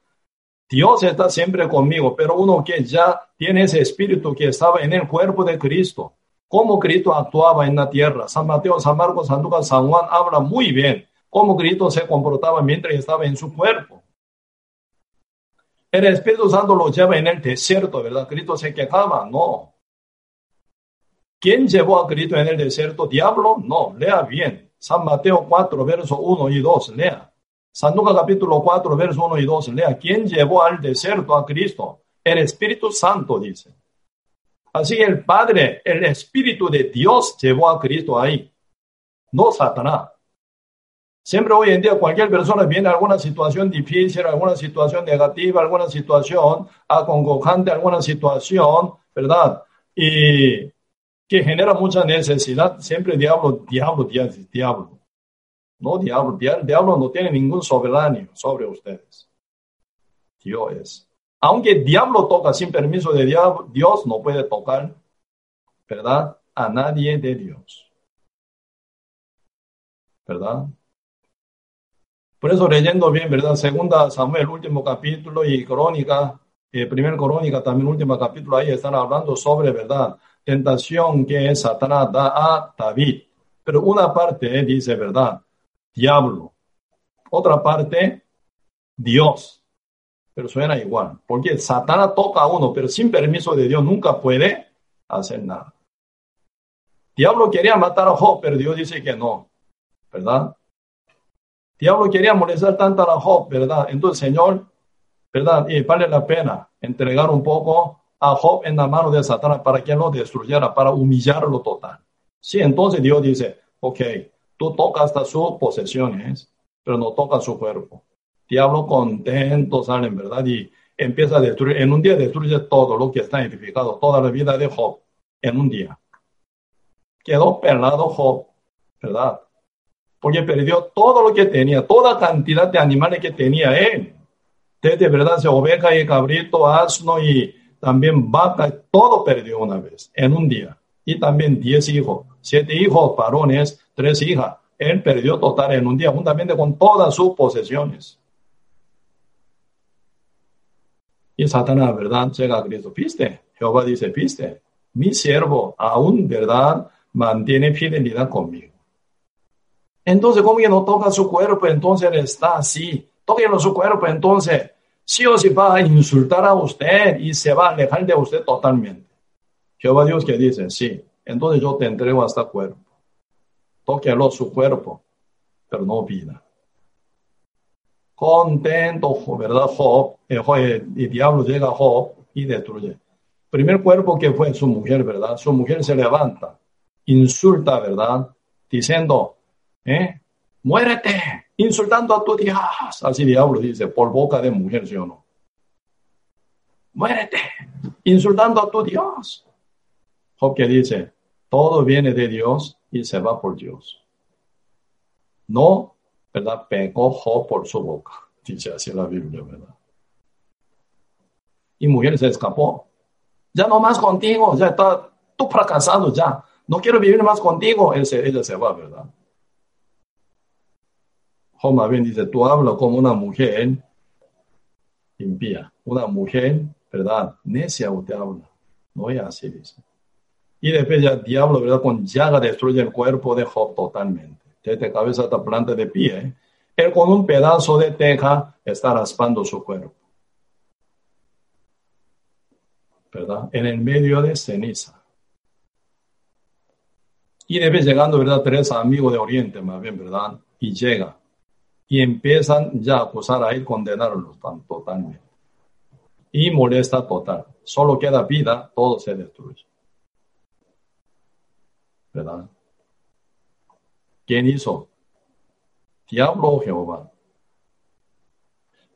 Dios está siempre conmigo, pero uno que ya tiene ese espíritu que estaba en el cuerpo de Cristo, cómo Cristo actuaba en la tierra. San Mateo, San Marcos, San Lucas, San Juan habla muy bien cómo Cristo se comportaba mientras estaba en su cuerpo. El Espíritu Santo lo lleva en el desierto, ¿verdad? Cristo se quejaba, no. ¿Quién llevó a Cristo en el desierto? ¿Diablo? No, lea bien. San Mateo 4, verso 1 y 2, lea. San Lucas capítulo 4, verso 1 y 2, lea. ¿Quién llevó al desierto a Cristo? El Espíritu Santo, dice. Así el Padre, el Espíritu de Dios llevó a Cristo ahí, no Satanás. Siempre hoy en día cualquier persona viene a alguna situación difícil, alguna situación negativa, alguna situación acongojante, alguna situación, ¿verdad? Y que genera mucha necesidad. Siempre diablo, diablo, diablo, diablo. No, diablo, diablo no tiene ningún soberano sobre ustedes. Dios es. Aunque diablo toca sin permiso de Dios, no puede tocar, ¿verdad? A nadie de Dios. ¿Verdad? Por eso leyendo bien, ¿verdad? Segunda Samuel, último capítulo y crónica, eh, primer crónica, también último capítulo, ahí están hablando sobre, ¿verdad? Tentación que Satanás da a David. Pero una parte dice, ¿verdad? Diablo. Otra parte, Dios pero suena igual. Porque Satanás toca a uno, pero sin permiso de Dios nunca puede hacer nada. Diablo quería matar a Job, pero Dios dice que no, ¿verdad? Diablo quería molestar tanto a Job, ¿verdad? Entonces, Señor, ¿verdad? Y vale la pena entregar un poco a Job en la mano de Satanás para que lo destruyera, para humillarlo total. Sí, entonces Dios dice, ok, tú tocas hasta sus posesiones, pero no tocas su cuerpo diablo contento salen, ¿verdad? Y empieza a destruir, en un día destruye todo lo que está edificado, toda la vida de Job, en un día. quedó pelado Job, ¿verdad? Porque perdió todo lo que tenía, toda cantidad de animales que tenía él. Desde verdad, oveja y cabrito, asno y también vaca, todo perdió una vez, en un día. Y también diez hijos, siete hijos varones, tres hijas. Él perdió total en un día, juntamente con todas sus posesiones. Y Satanás, ¿verdad? Llega a Cristo, viste, Jehová dice, viste, mi siervo aún, ¿verdad? Mantiene fidelidad conmigo. Entonces, como que no toca su cuerpo, entonces él está así. Tóquenlo su cuerpo, entonces sí o sí va a insultar a usted y se va a alejar de usted totalmente. Jehová Dios que dice, sí, entonces yo te entrego hasta cuerpo. Tóquelo su cuerpo, pero no vida. Contento, ¿verdad? Job, el, el diablo llega a Job y destruye. Primer cuerpo que fue su mujer, ¿verdad? Su mujer se levanta, insulta, ¿verdad? Diciendo, ¿eh? Muérete, insultando a tu Dios. Así diablo dice, por boca de mujer, ¿sí o no? Muérete, insultando a tu Dios. Job que dice, todo viene de Dios y se va por Dios. No, ¿verdad? Pegó por su boca, dice así la Biblia, ¿verdad? Y mujer se escapó. Ya no más contigo, ya está, tú fracasado ya. No quiero vivir más contigo. ella se va, ¿verdad? Job bien dice, tú hablas como una mujer impía, una mujer, ¿verdad? Necia usted habla. No es así, dice. Y después ya diablo, ¿verdad? Con llaga destruye el cuerpo de Job totalmente. Desde cabeza hasta planta de pie. Él con un pedazo de teja está raspando su cuerpo. ¿Verdad? En el medio de ceniza. Y después llegando, ¿verdad? Tres amigos de Oriente, más bien, ¿verdad? Y llega. Y empiezan ya a acusar a él, condenarlo totalmente. Y molesta total. Solo queda vida, todo se destruye. ¿Verdad? ¿Quién hizo? Diablo o Jehová.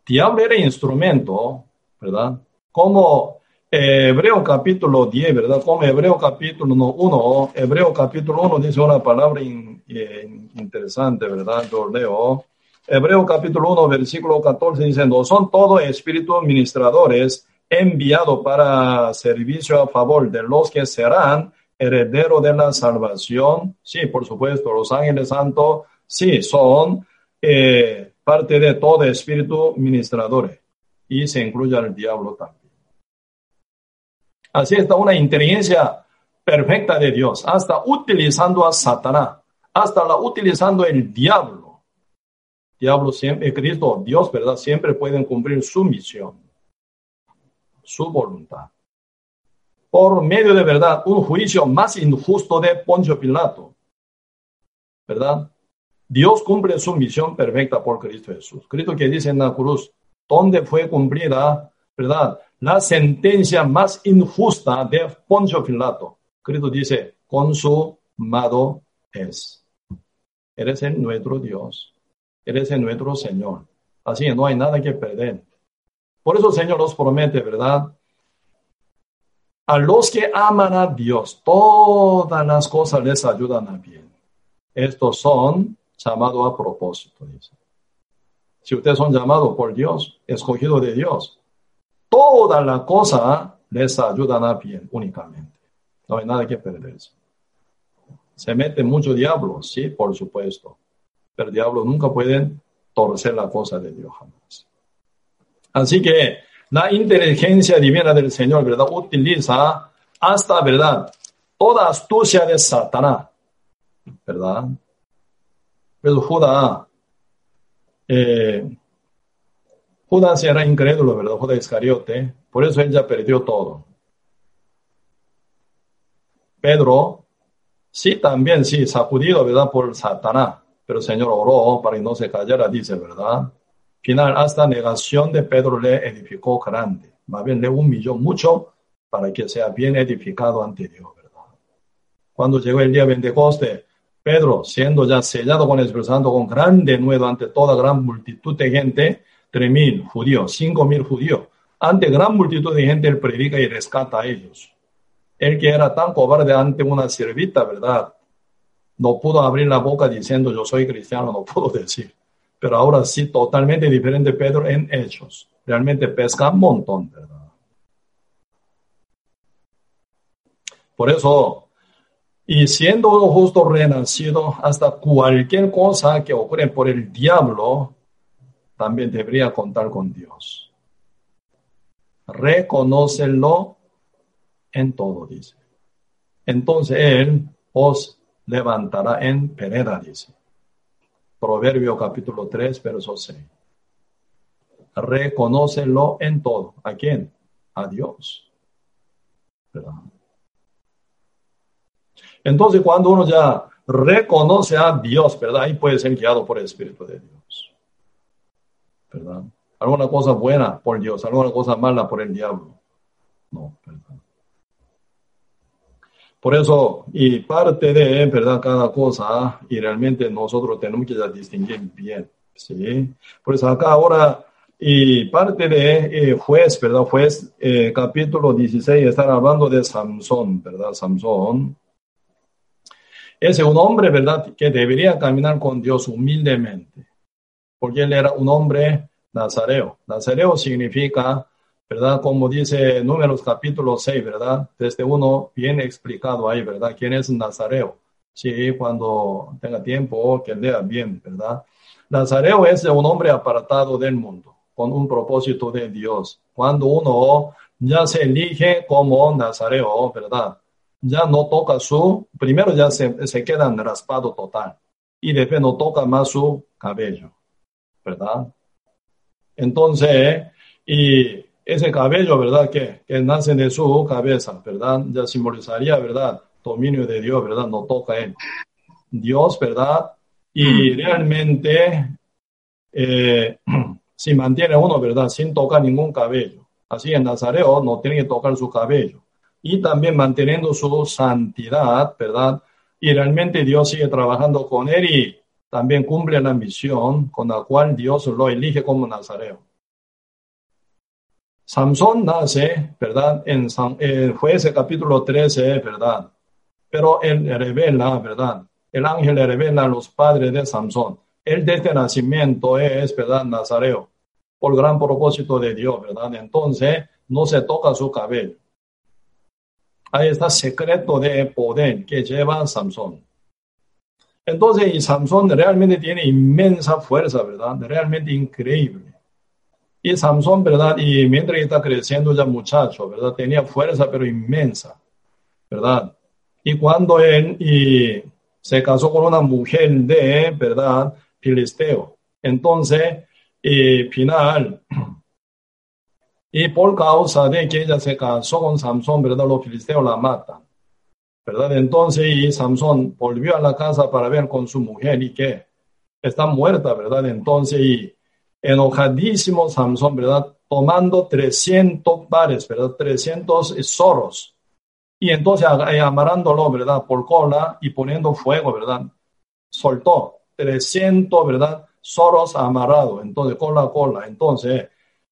Diablo era instrumento, ¿verdad? Como Hebreo capítulo 10, ¿verdad? Como Hebreo capítulo 1, Hebreo capítulo 1 dice una palabra interesante, ¿verdad? Yo leo. Hebreo capítulo 1, versículo 14 dice, no son todos espíritus ministradores enviados para servicio a favor de los que serán heredero de la salvación. Sí, por supuesto, los ángeles santos, sí, son eh, parte de todo espíritu ministrador y se incluye al diablo también. Así está una inteligencia perfecta de Dios, hasta utilizando a Satanás, hasta la utilizando el diablo. Diablo siempre, Cristo, Dios, ¿verdad? Siempre pueden cumplir su misión, su voluntad por medio de verdad un juicio más injusto de Poncio Pilato. ¿Verdad? Dios cumple su misión perfecta por Cristo Jesús. Cristo que dice en la cruz, ¿dónde fue cumplida, verdad? La sentencia más injusta de Poncio Pilato. Cristo dice, consumado es. Eres el nuestro Dios. Eres el nuestro Señor. Así que no hay nada que perder. Por eso el Señor nos promete, ¿verdad? A los que aman a Dios, todas las cosas les ayudan a bien. Estos son llamados a propósito. Si ustedes son llamados por Dios, escogidos de Dios, todas las cosas les ayudan a bien únicamente. No hay nada que perderse. Se mete mucho diablo, sí, por supuesto. Pero diablos nunca pueden torcer la cosa de Dios jamás. Así que la inteligencia divina del Señor, ¿verdad? Utiliza hasta, ¿verdad? Toda astucia de Satanás, ¿verdad? Pero Judas, eh, Judas era incrédulo, ¿verdad? Judas Iscariote, por eso él ya perdió todo. Pedro, sí, también, sí, sacudido, ¿verdad? Por Satanás, pero el Señor oró para que no se callara, dice, ¿verdad? Final hasta negación de Pedro le edificó grande. Más bien le humilló mucho para que sea bien edificado ante Dios, ¿verdad? Cuando llegó el día de Pentecoste, Pedro, siendo ya sellado con el Espíritu Santo, con grande nuevo ante toda gran multitud de gente, tres mil judíos, cinco mil judíos, ante gran multitud de gente, él predica y rescata a ellos. Él que era tan cobarde ante una siervita, ¿verdad? No pudo abrir la boca diciendo yo soy cristiano, no pudo decir. Pero ahora sí, totalmente diferente Pedro en hechos. Realmente pesca un montón, ¿verdad? Por eso, y siendo justo renacido, hasta cualquier cosa que ocurre por el diablo, también debería contar con Dios. Reconócelo en todo, dice. Entonces Él os levantará en pereda, dice. Proverbio capítulo 3, verso 6. Reconócelo en todo. ¿A quién? A Dios. ¿Verdad? Entonces, cuando uno ya reconoce a Dios, ¿verdad? Ahí puede ser guiado por el Espíritu de Dios. ¿Verdad? Alguna cosa buena por Dios, alguna cosa mala por el diablo. No, ¿verdad? Por eso, y parte de, ¿verdad? Cada cosa, y realmente nosotros tenemos que distinguir bien, ¿sí? Por eso acá ahora, y parte de eh, juez, ¿verdad? Juez, eh, capítulo 16, están hablando de Samson, ¿verdad? Samson. Es un hombre, ¿verdad? Que debería caminar con Dios humildemente, porque él era un hombre nazareo. Nazareo significa ¿verdad? Como dice Números capítulo 6, ¿verdad? Desde uno bien explicado ahí, ¿verdad? ¿Quién es Nazareo? Sí, cuando tenga tiempo, que lea bien, ¿verdad? Nazareo es un hombre apartado del mundo, con un propósito de Dios. Cuando uno ya se elige como Nazareo, ¿verdad? Ya no toca su, primero ya se, se queda en raspado total y después no toca más su cabello, ¿verdad? Entonces, y ese cabello, ¿verdad? Que, que nace de su cabeza, ¿verdad? Ya simbolizaría, ¿verdad? Dominio de Dios, ¿verdad? No toca él. Dios, ¿verdad? Y mm. realmente, eh, si mantiene uno, ¿verdad? Sin tocar ningún cabello. Así en Nazareo no tiene que tocar su cabello. Y también manteniendo su santidad, ¿verdad? Y realmente Dios sigue trabajando con él y también cumple la misión con la cual Dios lo elige como Nazareo. Samson nace, ¿verdad? En San, eh, jueces capítulo 13, ¿verdad? Pero él revela, ¿verdad? El ángel le revela a los padres de Samson. Él desde nacimiento es, ¿verdad? Nazareo, por gran propósito de Dios, ¿verdad? Entonces, no se toca su cabello. Ahí está secreto de poder que lleva Samson. Entonces, y Samson realmente tiene inmensa fuerza, ¿verdad? Realmente increíble. Y Samson, ¿verdad? Y mientras está creciendo ya muchacho, ¿verdad? Tenía fuerza, pero inmensa, ¿verdad? Y cuando él y se casó con una mujer de, ¿verdad? Filisteo. Entonces, y final, y por causa de que ella se casó con Samson, ¿verdad? Los filisteos la matan, ¿verdad? Entonces, y Samson volvió a la casa para ver con su mujer y que está muerta, ¿verdad? Entonces, y enojadísimo Samson, ¿verdad? Tomando 300 pares, ¿verdad? 300 zorros. Y entonces amarándolo, ¿verdad? Por cola y poniendo fuego, ¿verdad? Soltó 300, ¿verdad? Zorros amarrados, entonces cola a cola. Entonces,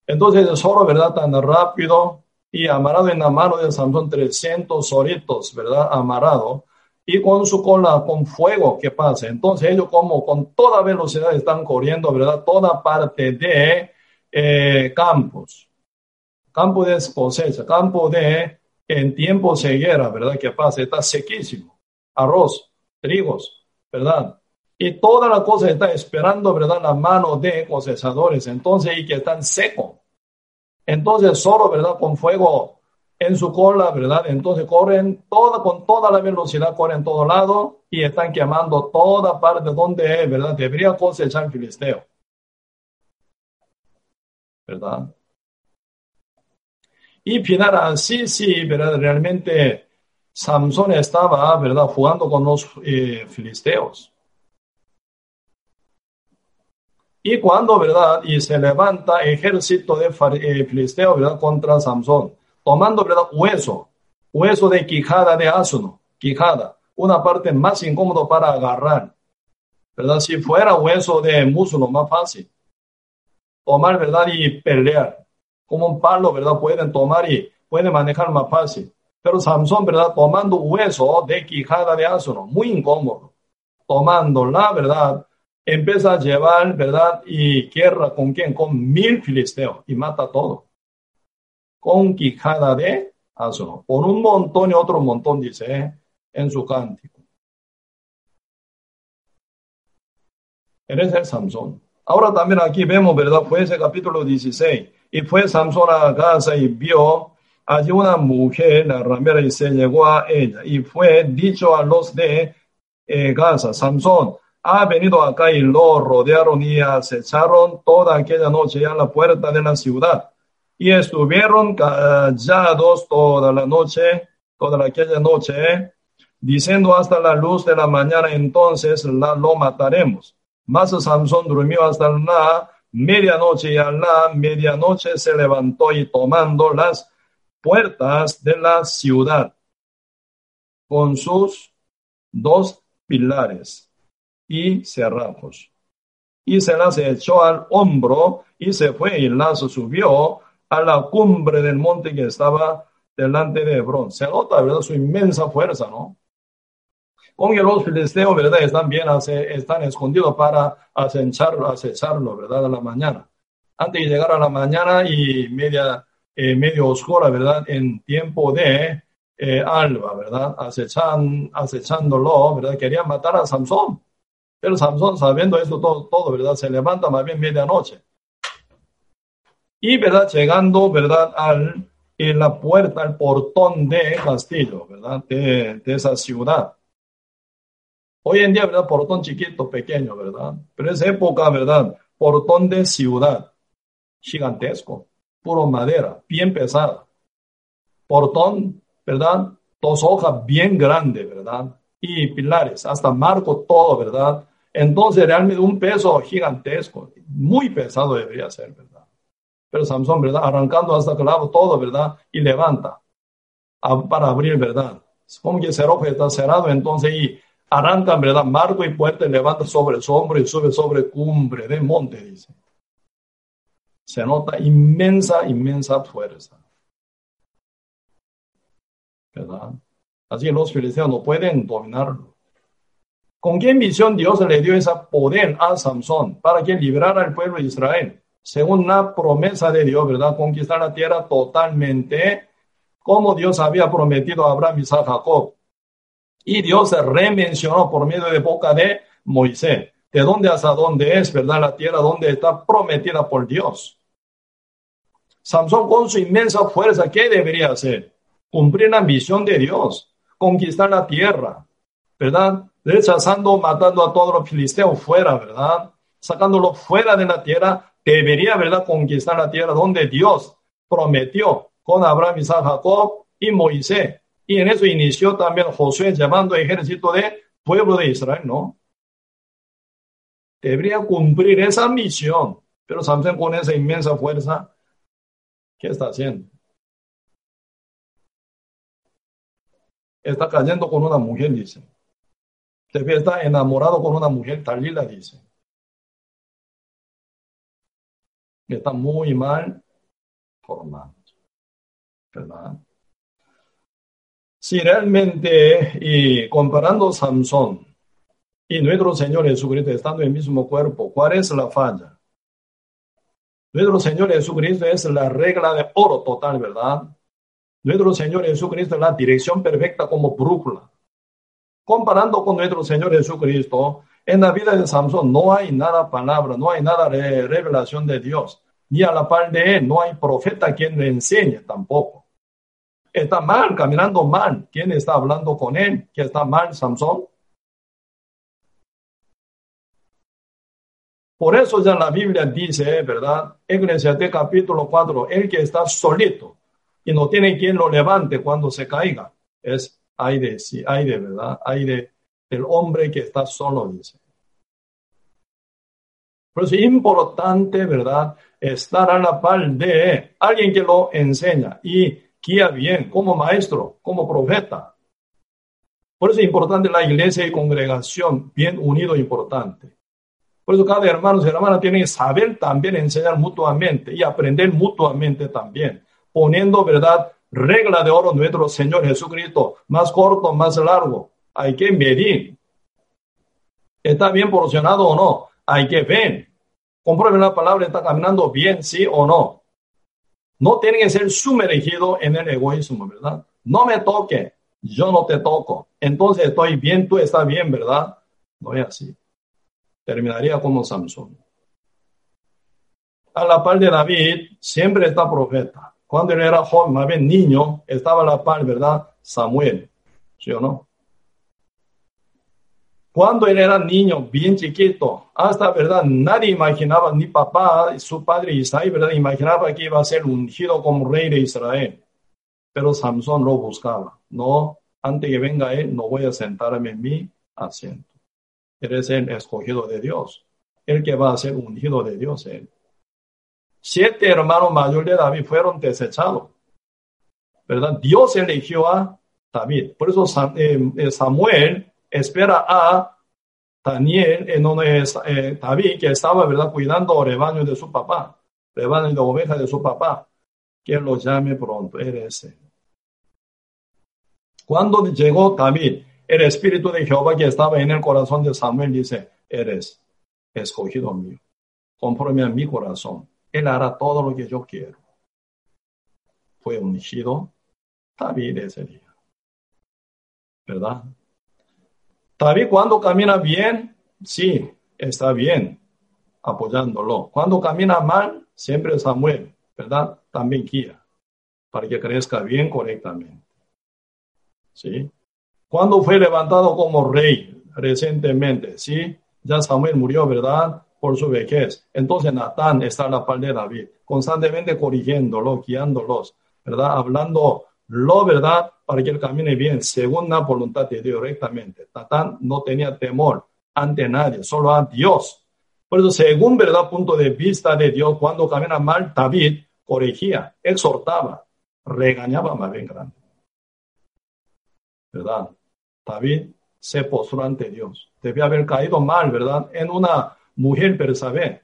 entonces el zorro, ¿verdad? Tan rápido y amarrado en la mano de Samson 300 zoritos, ¿verdad? Amarrado y con su cola con fuego que pasa. Entonces ellos como con toda velocidad están corriendo, ¿verdad? Toda parte de eh, campos, campo de cosecha, campo de en tiempo ceguera, ¿verdad? Que pasa, está sequísimo, arroz, trigos, ¿verdad? Y toda la cosa está esperando, ¿verdad? La mano de cosechadores, entonces, y que están secos. Entonces, solo, ¿verdad? Con fuego en su cola, ¿verdad? Entonces corren toda, con toda la velocidad, corren todo lado y están quemando toda parte donde, ¿verdad? Debería cosechar filisteo. ¿Verdad? Y final así, sí, ¿verdad? Realmente Samson estaba, ¿verdad? Jugando con los eh, filisteos. Y cuando, ¿verdad? Y se levanta ejército de eh, filisteos, ¿verdad? Contra Samson tomando ¿verdad? hueso, hueso de quijada de asno, quijada, una parte más incómodo para agarrar. ¿Verdad? Si fuera hueso de muslo, más fácil. Tomar, ¿verdad? Y pelear. Como un palo, ¿verdad? Pueden tomar y pueden manejar más fácil. Pero Samson, ¿verdad? Tomando hueso de quijada de asno, muy incómodo. Tomándola, ¿verdad? Empieza a llevar, ¿verdad? Y guerra con quién? Con mil filisteos y mata todo. Con quijada de asno. Por un montón y otro montón, dice en su cántico. Eres el Samson. Ahora también aquí vemos, ¿verdad? Fue ese capítulo 16. Y fue Samson a casa y vio allí una mujer, la ramera, y se llegó a ella. Y fue dicho a los de eh, Gaza, Samson, ha venido acá y lo rodearon y acecharon toda aquella noche a la puerta de la ciudad. Y estuvieron callados toda la noche, toda aquella noche, diciendo hasta la luz de la mañana, entonces la, lo mataremos. Mas Samson durmió hasta la medianoche y a la medianoche se levantó y tomando las puertas de la ciudad con sus dos pilares y cerrajos. Y se las echó al hombro y se fue y las subió a la cumbre del monte que estaba delante de Hebrón. Se nota, ¿verdad? Su inmensa fuerza, ¿no? Con que los filisteos, ¿verdad? Están bien, están escondidos para acecharlo, acecharlo, ¿verdad? A la mañana. Antes de llegar a la mañana y media eh, medio oscura, ¿verdad? En tiempo de eh, alba, ¿verdad? Acechan, acechándolo, ¿verdad? Querían matar a Samson. Pero Samson, sabiendo esto todo, todo, ¿verdad? Se levanta más bien medianoche. Y, ¿verdad? Llegando, ¿verdad? Al, en la puerta, al portón de castillo, ¿verdad? De, de esa ciudad. Hoy en día, ¿verdad? Portón chiquito, pequeño, ¿verdad? Pero en esa época, ¿verdad? Portón de ciudad, gigantesco puro madera, bien pesada. Portón, ¿verdad? Dos hojas bien grandes, ¿verdad? Y pilares, hasta marco todo, ¿verdad? Entonces realmente un peso gigantesco, muy pesado debería ser, ¿verdad? Pero Samson, ¿verdad? Arrancando hasta clavo todo, ¿verdad? Y levanta para abrir, ¿verdad? Como que el cerrojo está cerrado, entonces y arrancan, ¿verdad? Marco y puerta, levanta sobre su hombro y sube sobre cumbre del monte, dice se nota inmensa, inmensa fuerza. ¿Verdad? Así que los filisteos no pueden dominarlo. ¿Con qué misión Dios le dio ese poder a Samson para que librara al pueblo de Israel? Según la promesa de Dios, ¿verdad? Conquistar la tierra totalmente como Dios había prometido a Abraham, a Jacob. Y Dios se remencionó por medio de boca de Moisés. ¿De dónde hasta dónde es, verdad? La tierra donde está prometida por Dios. Samson con su inmensa fuerza, ¿qué debería hacer? Cumplir la misión de Dios, conquistar la tierra, ¿verdad? Rechazando, matando a todos los filisteos fuera, ¿verdad? Sacándolo fuera de la tierra, debería, ¿verdad? Conquistar la tierra donde Dios prometió con Abraham, Isaac, Jacob y Moisés. Y en eso inició también Josué llamando ejército de pueblo de Israel, ¿no? Debería cumplir esa misión, pero Samson con esa inmensa fuerza ¿Qué está haciendo? Está cayendo con una mujer, dice. Debe estar enamorado con una mujer, Talila dice. Está muy mal formado. ¿Verdad? Si realmente, y comparando Samson y nuestro Señor Jesucristo estando en el mismo cuerpo, ¿cuál es la falla? Nuestro Señor Jesucristo es la regla de oro total, ¿verdad? Nuestro Señor Jesucristo es la dirección perfecta como brújula. Comparando con nuestro Señor Jesucristo, en la vida de Samson no hay nada palabra, no hay nada de revelación de Dios. Ni a la par de él, no hay profeta quien le enseñe tampoco. Está mal, caminando mal. ¿Quién está hablando con él? ¿Que está mal, Samson? Por eso ya la Biblia dice, ¿verdad? de capítulo 4, el que está solito y no tiene quien lo levante cuando se caiga, es aire, sí, aire, ¿verdad? Aire del hombre que está solo, dice. Por eso es importante, ¿verdad? Estar a la par de alguien que lo enseña y guía bien como maestro, como profeta. Por eso es importante la iglesia y congregación bien unido, importante. Por eso cada hermano y hermana tiene que saber también enseñar mutuamente y aprender mutuamente también, poniendo, ¿verdad?, regla de oro nuestro Señor Jesucristo, más corto, más largo. Hay que medir. ¿Está bien porcionado o no? Hay que ver. Compruebe la palabra, está caminando bien, sí o no. No tiene que ser sumergido en el egoísmo, ¿verdad? No me toque, yo no te toco. Entonces estoy bien, tú estás bien, ¿verdad? No es así. Terminaría como Samson. A la par de David, siempre está profeta. Cuando él era joven, más bien niño, estaba a la par, ¿verdad? Samuel. ¿Sí o no? Cuando él era niño, bien chiquito, hasta, ¿verdad? Nadie imaginaba, ni papá, su padre Isaí, ¿verdad? Imaginaba que iba a ser ungido como rey de Israel. Pero Samson lo buscaba. No, antes que venga él, no voy a sentarme en mi asiento. Eres el escogido de Dios. El que va a ser ungido de Dios, él. Siete hermanos mayores de David fueron desechados. ¿Verdad? Dios eligió a David. Por eso eh, eh, Samuel espera a Daniel, en donde es, eh, David, que estaba, ¿verdad?, cuidando el rebaño de su papá, rebaño de ovejas de su papá, que lo llame pronto, eres él. Cuando llegó David, el Espíritu de Jehová que estaba en el corazón de Samuel dice, eres escogido mío, conforme a mi corazón. Él hará todo lo que yo quiero. Fue ungido David ese día. ¿Verdad? David cuando camina bien, sí, está bien, apoyándolo. Cuando camina mal, siempre Samuel, ¿verdad? También guía para que crezca bien correctamente. ¿sí? Cuando fue levantado como rey recientemente, ¿sí? Ya Samuel murió, ¿verdad? Por su vejez. Entonces Natán está a la par de David, constantemente corrigiéndolo, guiándolos, ¿verdad? Hablando lo verdad para que él camine bien, según la voluntad de Dios directamente. Natán no tenía temor ante nadie, solo a Dios. Por eso, según verdad punto de vista de Dios, cuando camina mal, David corregía, exhortaba, regañaba más bien grande. ¿verdad? David se postró ante Dios. Debe haber caído mal, ¿verdad? En una mujer Bersabé.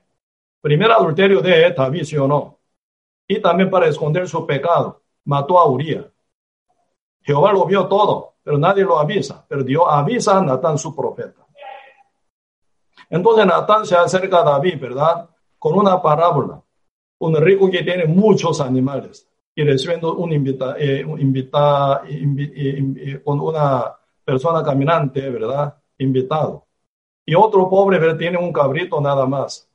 Primer adulterio de David, ¿sí o no? Y también para esconder su pecado, mató a Uriah. Jehová lo vio todo, pero nadie lo avisa. Pero Dios avisa a Natán, su profeta. Entonces Natán se acerca a David, ¿verdad? Con una parábola. Un rico que tiene muchos animales y recibiendo un invita, eh, invita, con una persona caminante, ¿verdad? Invitado. Y otro pobre, ¿verdad? Tiene un cabrito nada más.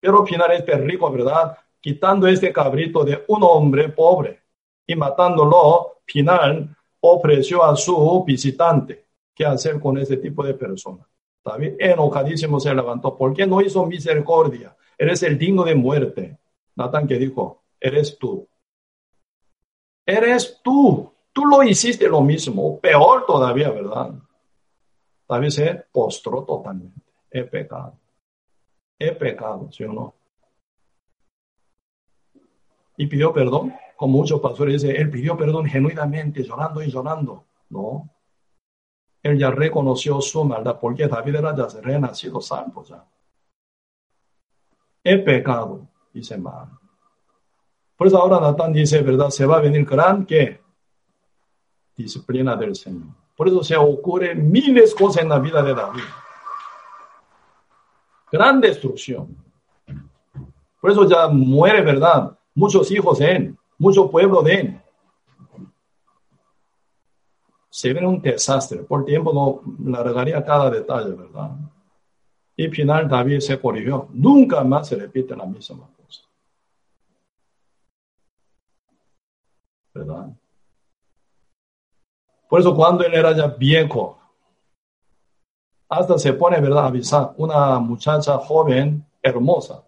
Pero al final este rico, ¿verdad? Quitando este cabrito de un hombre pobre y matándolo, final ofreció a su visitante qué hacer con este tipo de persona. David enojadísimo se levantó. ¿Por qué no hizo misericordia? Eres el digno de muerte. Natán que dijo, eres tú eres tú. Tú lo hiciste lo mismo, peor todavía, ¿verdad? David se postró totalmente. He pecado. He pecado, ¿sí o no? Y pidió perdón, como muchos pastores dicen, él pidió perdón genuinamente, llorando y llorando. No. Él ya reconoció su maldad, porque David era ya renacido santo ya. He pecado, dice mal. Por eso ahora Natán dice, ¿verdad? Se va a venir gran, ¿qué? Disciplina del Señor. Por eso se ocurre miles cosas en la vida de David. Gran destrucción. Por eso ya muere, ¿verdad? Muchos hijos él, mucho pueblo de él. Se ve un desastre. Por tiempo no largaría cada detalle, ¿verdad? Y al final David se corrigió. Nunca más se repite la misma. ¿verdad? Por eso cuando él era ya viejo, hasta se pone, ¿verdad?, avisar, una muchacha joven, hermosa.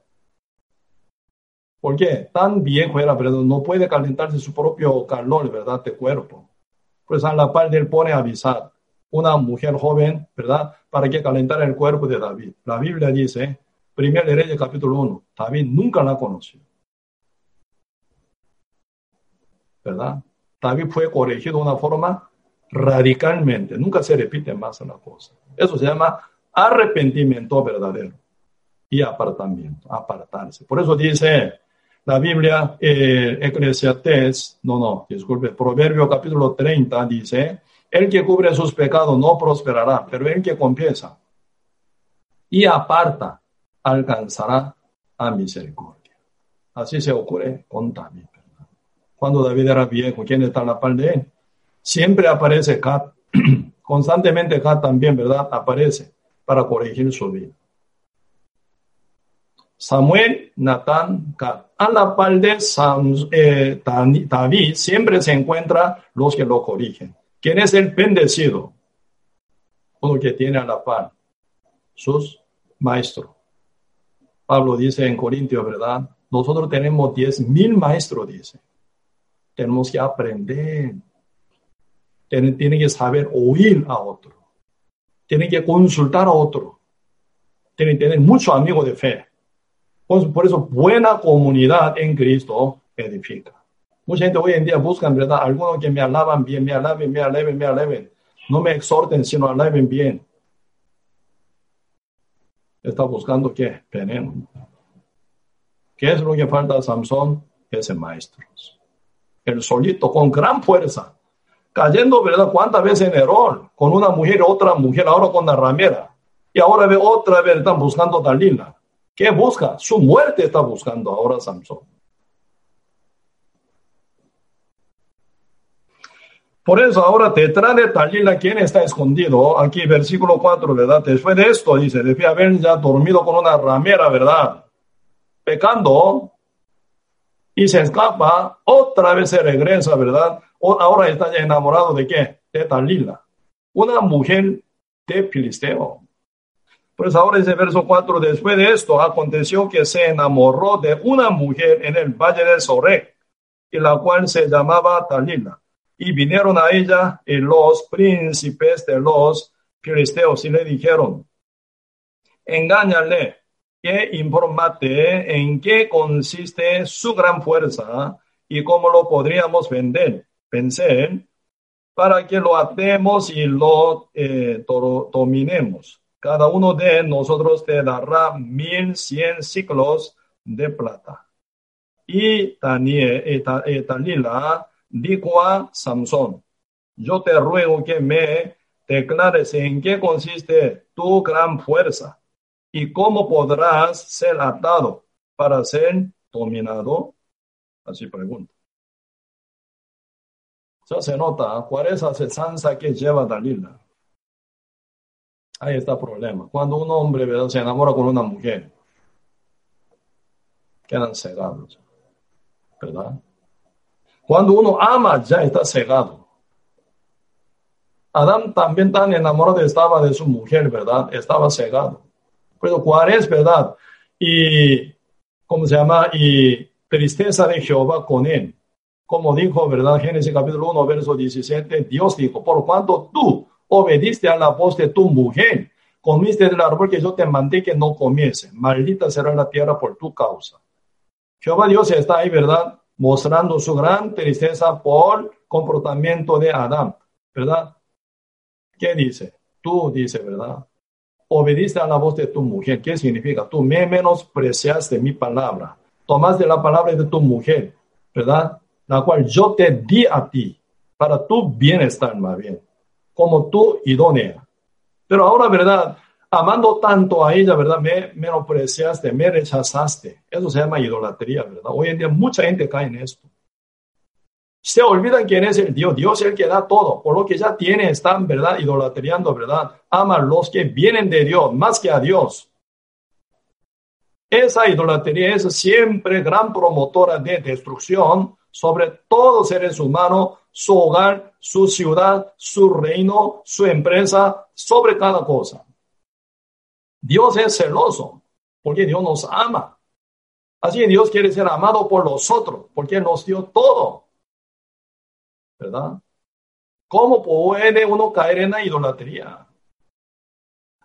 ¿Por qué? Tan viejo era, pero no puede calentarse su propio calor, ¿verdad?, de cuerpo. Pues a la par de él pone a avisar, una mujer joven, ¿verdad?, para que calentara el cuerpo de David. La Biblia dice, primer de capítulo 1, David nunca la conoció. ¿verdad? David fue corregido de una forma radicalmente, nunca se repite más la cosa. Eso se llama arrepentimiento verdadero y apartamiento, apartarse. Por eso dice, la Biblia, eh, Eclesiastes, no, no, disculpe, Proverbio capítulo 30 dice, el que cubre sus pecados no prosperará, pero el que confiesa y aparta alcanzará a misericordia. Así se ocurre con David. Cuando David era viejo, ¿quién está a la par de él? Siempre aparece Cat, constantemente Cat también, ¿verdad? Aparece para corregir su vida. Samuel, Natán. A la par de eh, David siempre se encuentra los que lo corrigen. ¿Quién es el bendecido? Uno que tiene a la par sus maestros. Pablo dice en Corintios, ¿verdad? Nosotros tenemos diez mil maestros, dice. Tenemos que aprender. Tienen, que saber oír a otro. Tienen que consultar a otro. Tienen que tener muchos amigos de fe. Por, eso, buena comunidad en Cristo edifica. Mucha gente hoy en día busca, ¿verdad? Algunos que me alaban bien, me alaben, me alaben, me alaben. No me exhorten, sino alaben bien. Está buscando qué? Veneno. ¿Qué es lo que falta a Samson? Ese maestros. El solito, con gran fuerza. Cayendo, ¿verdad? ¿Cuántas veces en error? Con una mujer, otra mujer, ahora con la ramera. Y ahora ve otra vez, están buscando Dalila. ¿Qué busca? Su muerte está buscando ahora Samson. Por eso ahora te trae Talila quien está escondido. Aquí versículo 4, ¿verdad? Después de esto dice, debe haber ya dormido con una ramera, ¿verdad? Pecando y se escapa, otra vez se regresa, ¿verdad? Ahora está ya enamorado de qué? De Talila, una mujer de Filisteo. Pues ahora dice verso 4, después de esto aconteció que se enamoró de una mujer en el valle de Sorek, y la cual se llamaba Talila y vinieron a ella los príncipes de los filisteos y le dijeron, engáñale que informate en qué consiste su gran fuerza y cómo lo podríamos vender, vencer, para que lo atemos y lo eh, dominemos. Cada uno de nosotros te dará mil cien ciclos de plata. Y Daniel, eh, eh, dijo a Samson, yo te ruego que me declares en qué consiste tu gran fuerza y cómo podrás ser atado para ser dominado. Así pregunta. Ya se nota cuál es la que lleva Dalila. Ahí está el problema. Cuando un hombre se enamora con una mujer, quedan cegados. ¿Verdad? Cuando uno ama, ya está cegado. Adán también tan enamorado estaba de su mujer, ¿verdad? Estaba cegado. Pero ¿cuál es verdad? Y, ¿cómo se llama? Y tristeza de Jehová con él. Como dijo, ¿verdad? Génesis capítulo 1, verso 17, Dios dijo, por cuanto tú obediste a la voz de tu mujer, comiste del árbol que yo te mandé que no comiese, maldita será la tierra por tu causa. Jehová Dios está ahí, ¿verdad? mostrando su gran tristeza por comportamiento de Adán, ¿verdad? ¿Qué dice? Tú dice, ¿verdad? Obediste a la voz de tu mujer. ¿Qué significa? Tú me menospreciaste mi palabra. Tomaste la palabra de tu mujer, ¿verdad? La cual yo te di a ti para tu bienestar más bien, como tú idónea. Pero ahora, ¿verdad? amando tanto a ella, ¿verdad? Me menospreciaste, me rechazaste. Eso se llama idolatría, ¿verdad? Hoy en día mucha gente cae en esto. Se olvidan quién es el Dios. Dios es el que da todo. Por lo que ya tienen, están, ¿verdad? Idolatriando, ¿verdad? Aman los que vienen de Dios más que a Dios. Esa idolatría es siempre gran promotora de destrucción sobre todos seres humanos, su hogar, su ciudad, su reino, su empresa, sobre cada cosa. Dios es celoso porque Dios nos ama. Así Dios quiere ser amado por nosotros porque nos dio todo. ¿Verdad? ¿Cómo puede uno caer en la idolatría?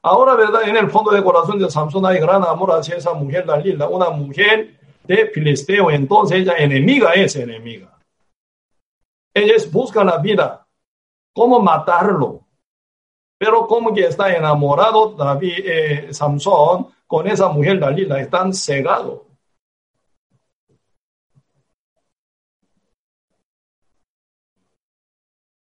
Ahora, ¿verdad? En el fondo del corazón de Samson hay gran amor hacia esa mujer Dalila, una mujer de Filisteo. Entonces ella enemiga es enemiga. Ellos buscan la vida, cómo matarlo. Pero como que está enamorado David, eh, Samson con esa mujer Dalila, están cegados.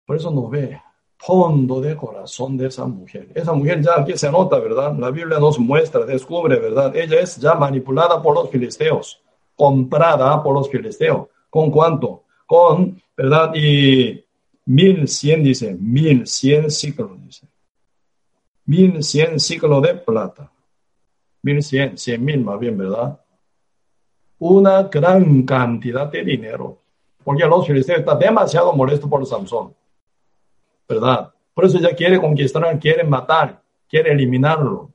Por eso no ve fondo de corazón de esa mujer. Esa mujer ya aquí se nota, ¿verdad? La Biblia nos muestra, descubre, ¿verdad? Ella es ya manipulada por los filisteos, comprada por los filisteos. ¿Con cuánto? Con ¿verdad? Y mil cien, dice, mil cien ciclos, dice. Mil cien ciclos de plata. Mil cien, cien mil más bien, ¿verdad? Una gran cantidad de dinero. Porque los filisteos están demasiado molestos por Samson. ¿verdad? Por eso ella quiere conquistar, quiere matar, quiere eliminarlo.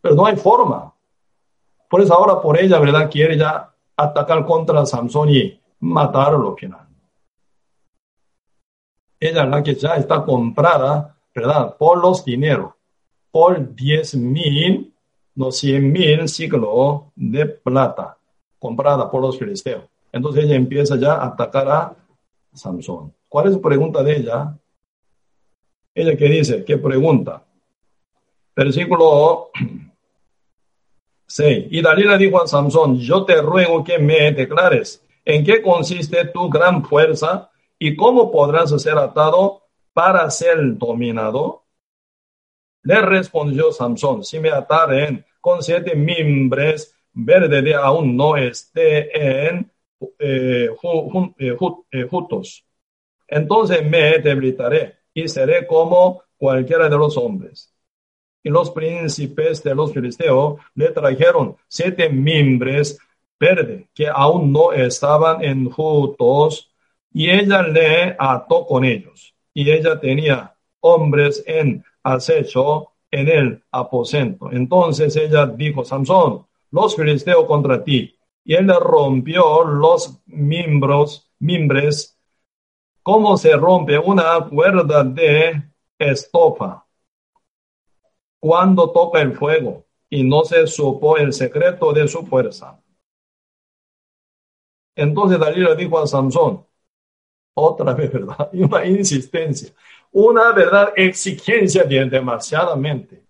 Pero no hay forma. Por eso ahora por ella, ¿verdad? Quiere ya atacar contra Samson y matarlo al final. Ella la que ya está comprada, ¿verdad? Por los dineros, por 10 mil, no 100 mil ciclos de plata, comprada por los filisteos. Entonces ella empieza ya a atacar a Samson. ¿Cuál es su pregunta de ella? Ella que dice, ¿qué pregunta? Versículo 6. Y Dalila dijo a Samson, yo te ruego que me declares en qué consiste tu gran fuerza y cómo podrás ser atado para ser dominado. Le respondió Samson, si me ataren con siete mimbres verdes de aún no esté en eh, eh, eh, juntos entonces me debilitaré y seré como cualquiera de los hombres. Y los príncipes de los filisteos le trajeron siete mimbres verdes que aún no estaban enjutos y ella le ató con ellos. Y ella tenía hombres en acecho en el aposento. Entonces ella dijo, Samson, los filisteos contra ti. Y él rompió los miembros, mimbres cómo se rompe una cuerda de estopa cuando toca el fuego y no se supo el secreto de su fuerza. Entonces Dalila dijo a Samson, otra vez, ¿verdad? Y una insistencia, una verdad exigencia de demasiadamente.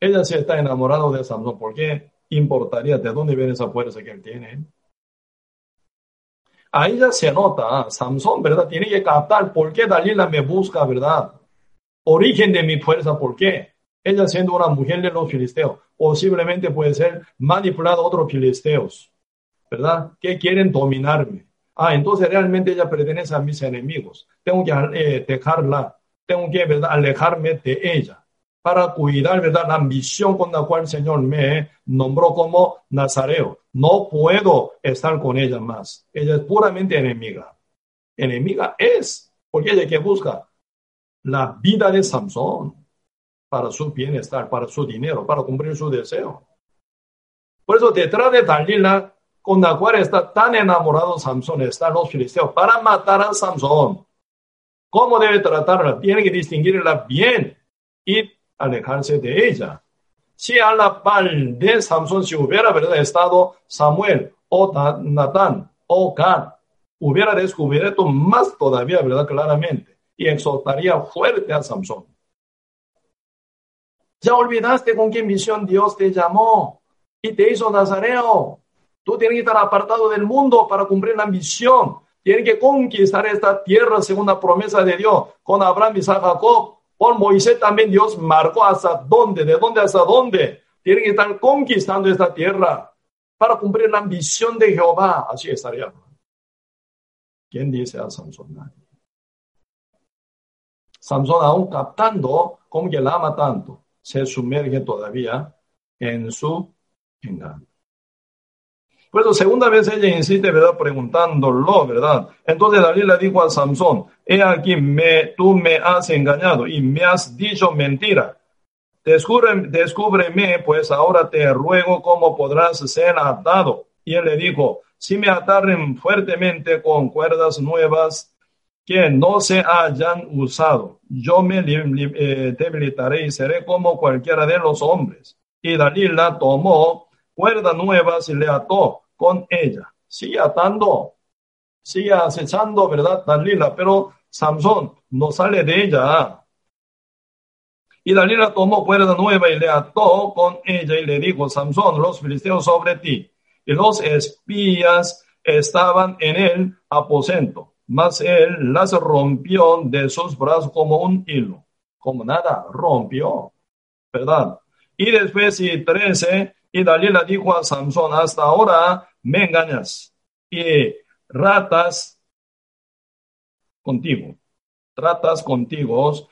Ella sí está enamorada de Samson, ¿por qué importaría de dónde viene esa fuerza que él tiene? Ahí ya se nota, ah, Samson, ¿verdad? Tiene que captar por qué Dalila me busca, ¿verdad? Origen de mi fuerza, ¿por qué? Ella siendo una mujer de los filisteos, posiblemente puede ser manipulada a otros filisteos, ¿verdad? Que quieren dominarme. Ah, entonces realmente ella pertenece a mis enemigos. Tengo que eh, dejarla, tengo que ¿verdad? alejarme de ella para cuidar, ¿verdad? La ambición con la cual el Señor me nombró como Nazareo. No puedo estar con ella más. Ella es puramente enemiga. Enemiga es, porque ella que busca la vida de Samson para su bienestar, para su dinero, para cumplir su deseo. Por eso detrás de Dalila, con la cual está tan enamorado Samson, están los filisteos para matar a Samson. ¿Cómo debe tratarla? Tiene que distinguirla bien y alejarse de ella. Si a la par de Samson, si hubiera ¿verdad? estado Samuel o Natán o Gad, hubiera descubierto más todavía, ¿verdad? Claramente, y exhortaría fuerte a Samson. Ya olvidaste con qué misión Dios te llamó y te hizo Nazareo. Tú tienes que estar apartado del mundo para cumplir la misión. Tienes que conquistar esta tierra según la promesa de Dios con Abraham, y Jacob por Moisés también Dios marcó hasta dónde, de dónde hasta dónde. Tienen que estar conquistando esta tierra para cumplir la ambición de Jehová. Así estaría. ¿Quién dice a Samson? Samson aún captando como que la ama tanto, se sumerge todavía en su engaño. Por eso, segunda vez ella insiste, ¿verdad? Preguntándolo, ¿verdad? Entonces David le dijo a Samson, he aquí, me, tú me has engañado y me has dicho mentira. Descúbreme, descúbreme, pues ahora te ruego cómo podrás ser atado. Y él le dijo, si me ataren fuertemente con cuerdas nuevas que no se hayan usado, yo me eh, debilitaré y seré como cualquiera de los hombres. Y Dalila tomó cuerda nueva y le ató con ella. Sigue atando, sigue acechando, ¿verdad? Dalila, pero Samson no sale de ella. Y Dalila tomó cuerda nueva y le ató con ella y le dijo, Samson, los filisteos sobre ti. Y los espías estaban en el aposento. mas él las rompió de sus brazos como un hilo, como nada, rompió, ¿verdad? Y después, y 13, y Dalila dijo a Samson, hasta ahora me engañas y ratas contigo, tratas contigo,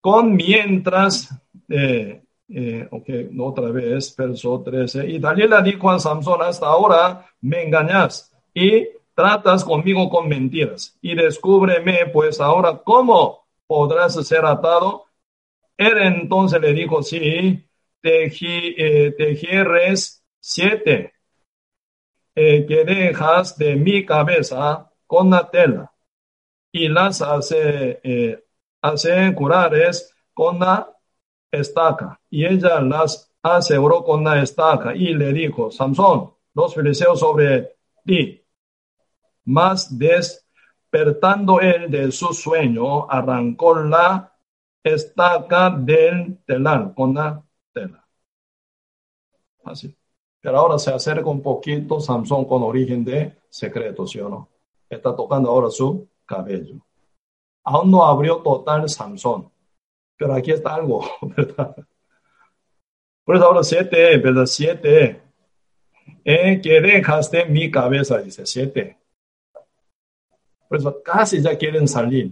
con mientras, eh, eh, otra vez, verso 13, y Dalila dijo a Samson, hasta ahora me engañas y tratas conmigo con mentiras y descúbreme pues ahora cómo podrás ser atado. Él entonces le dijo, sí, teji, eh, siete eh, que dejas de mi cabeza con la tela y las hace, eh, hace curares con la estaca. Y ella las aseguró con la estaca y le dijo, Samson, los filisteos sobre ti más despertando él de su sueño, arrancó la estaca del telar con la tela. Así. Pero ahora se acerca un poquito Samson con origen de secreto, ¿sí o no? Está tocando ahora su cabello. Aún no abrió total Samson. Pero aquí está algo, ¿verdad? Por eso ahora siete, ¿verdad? Siete. Eh, que dejaste mi cabeza, dice siete. Por eso casi ya quieren salir.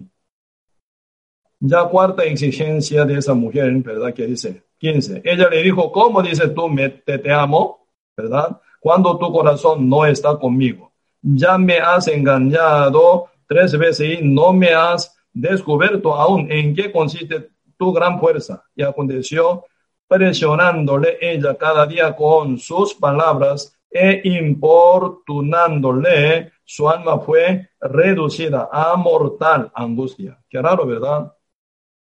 Ya cuarta exigencia de esa mujer, ¿verdad? Que dice 15. Ella le dijo, ¿cómo dice tú me, te, te amo? ¿Verdad? Cuando tu corazón no está conmigo. Ya me has engañado tres veces y no me has descubierto aún en qué consiste tu gran fuerza. Y aconteció presionándole ella cada día con sus palabras e importunándole su alma fue reducida a mortal angustia. Qué raro, ¿verdad?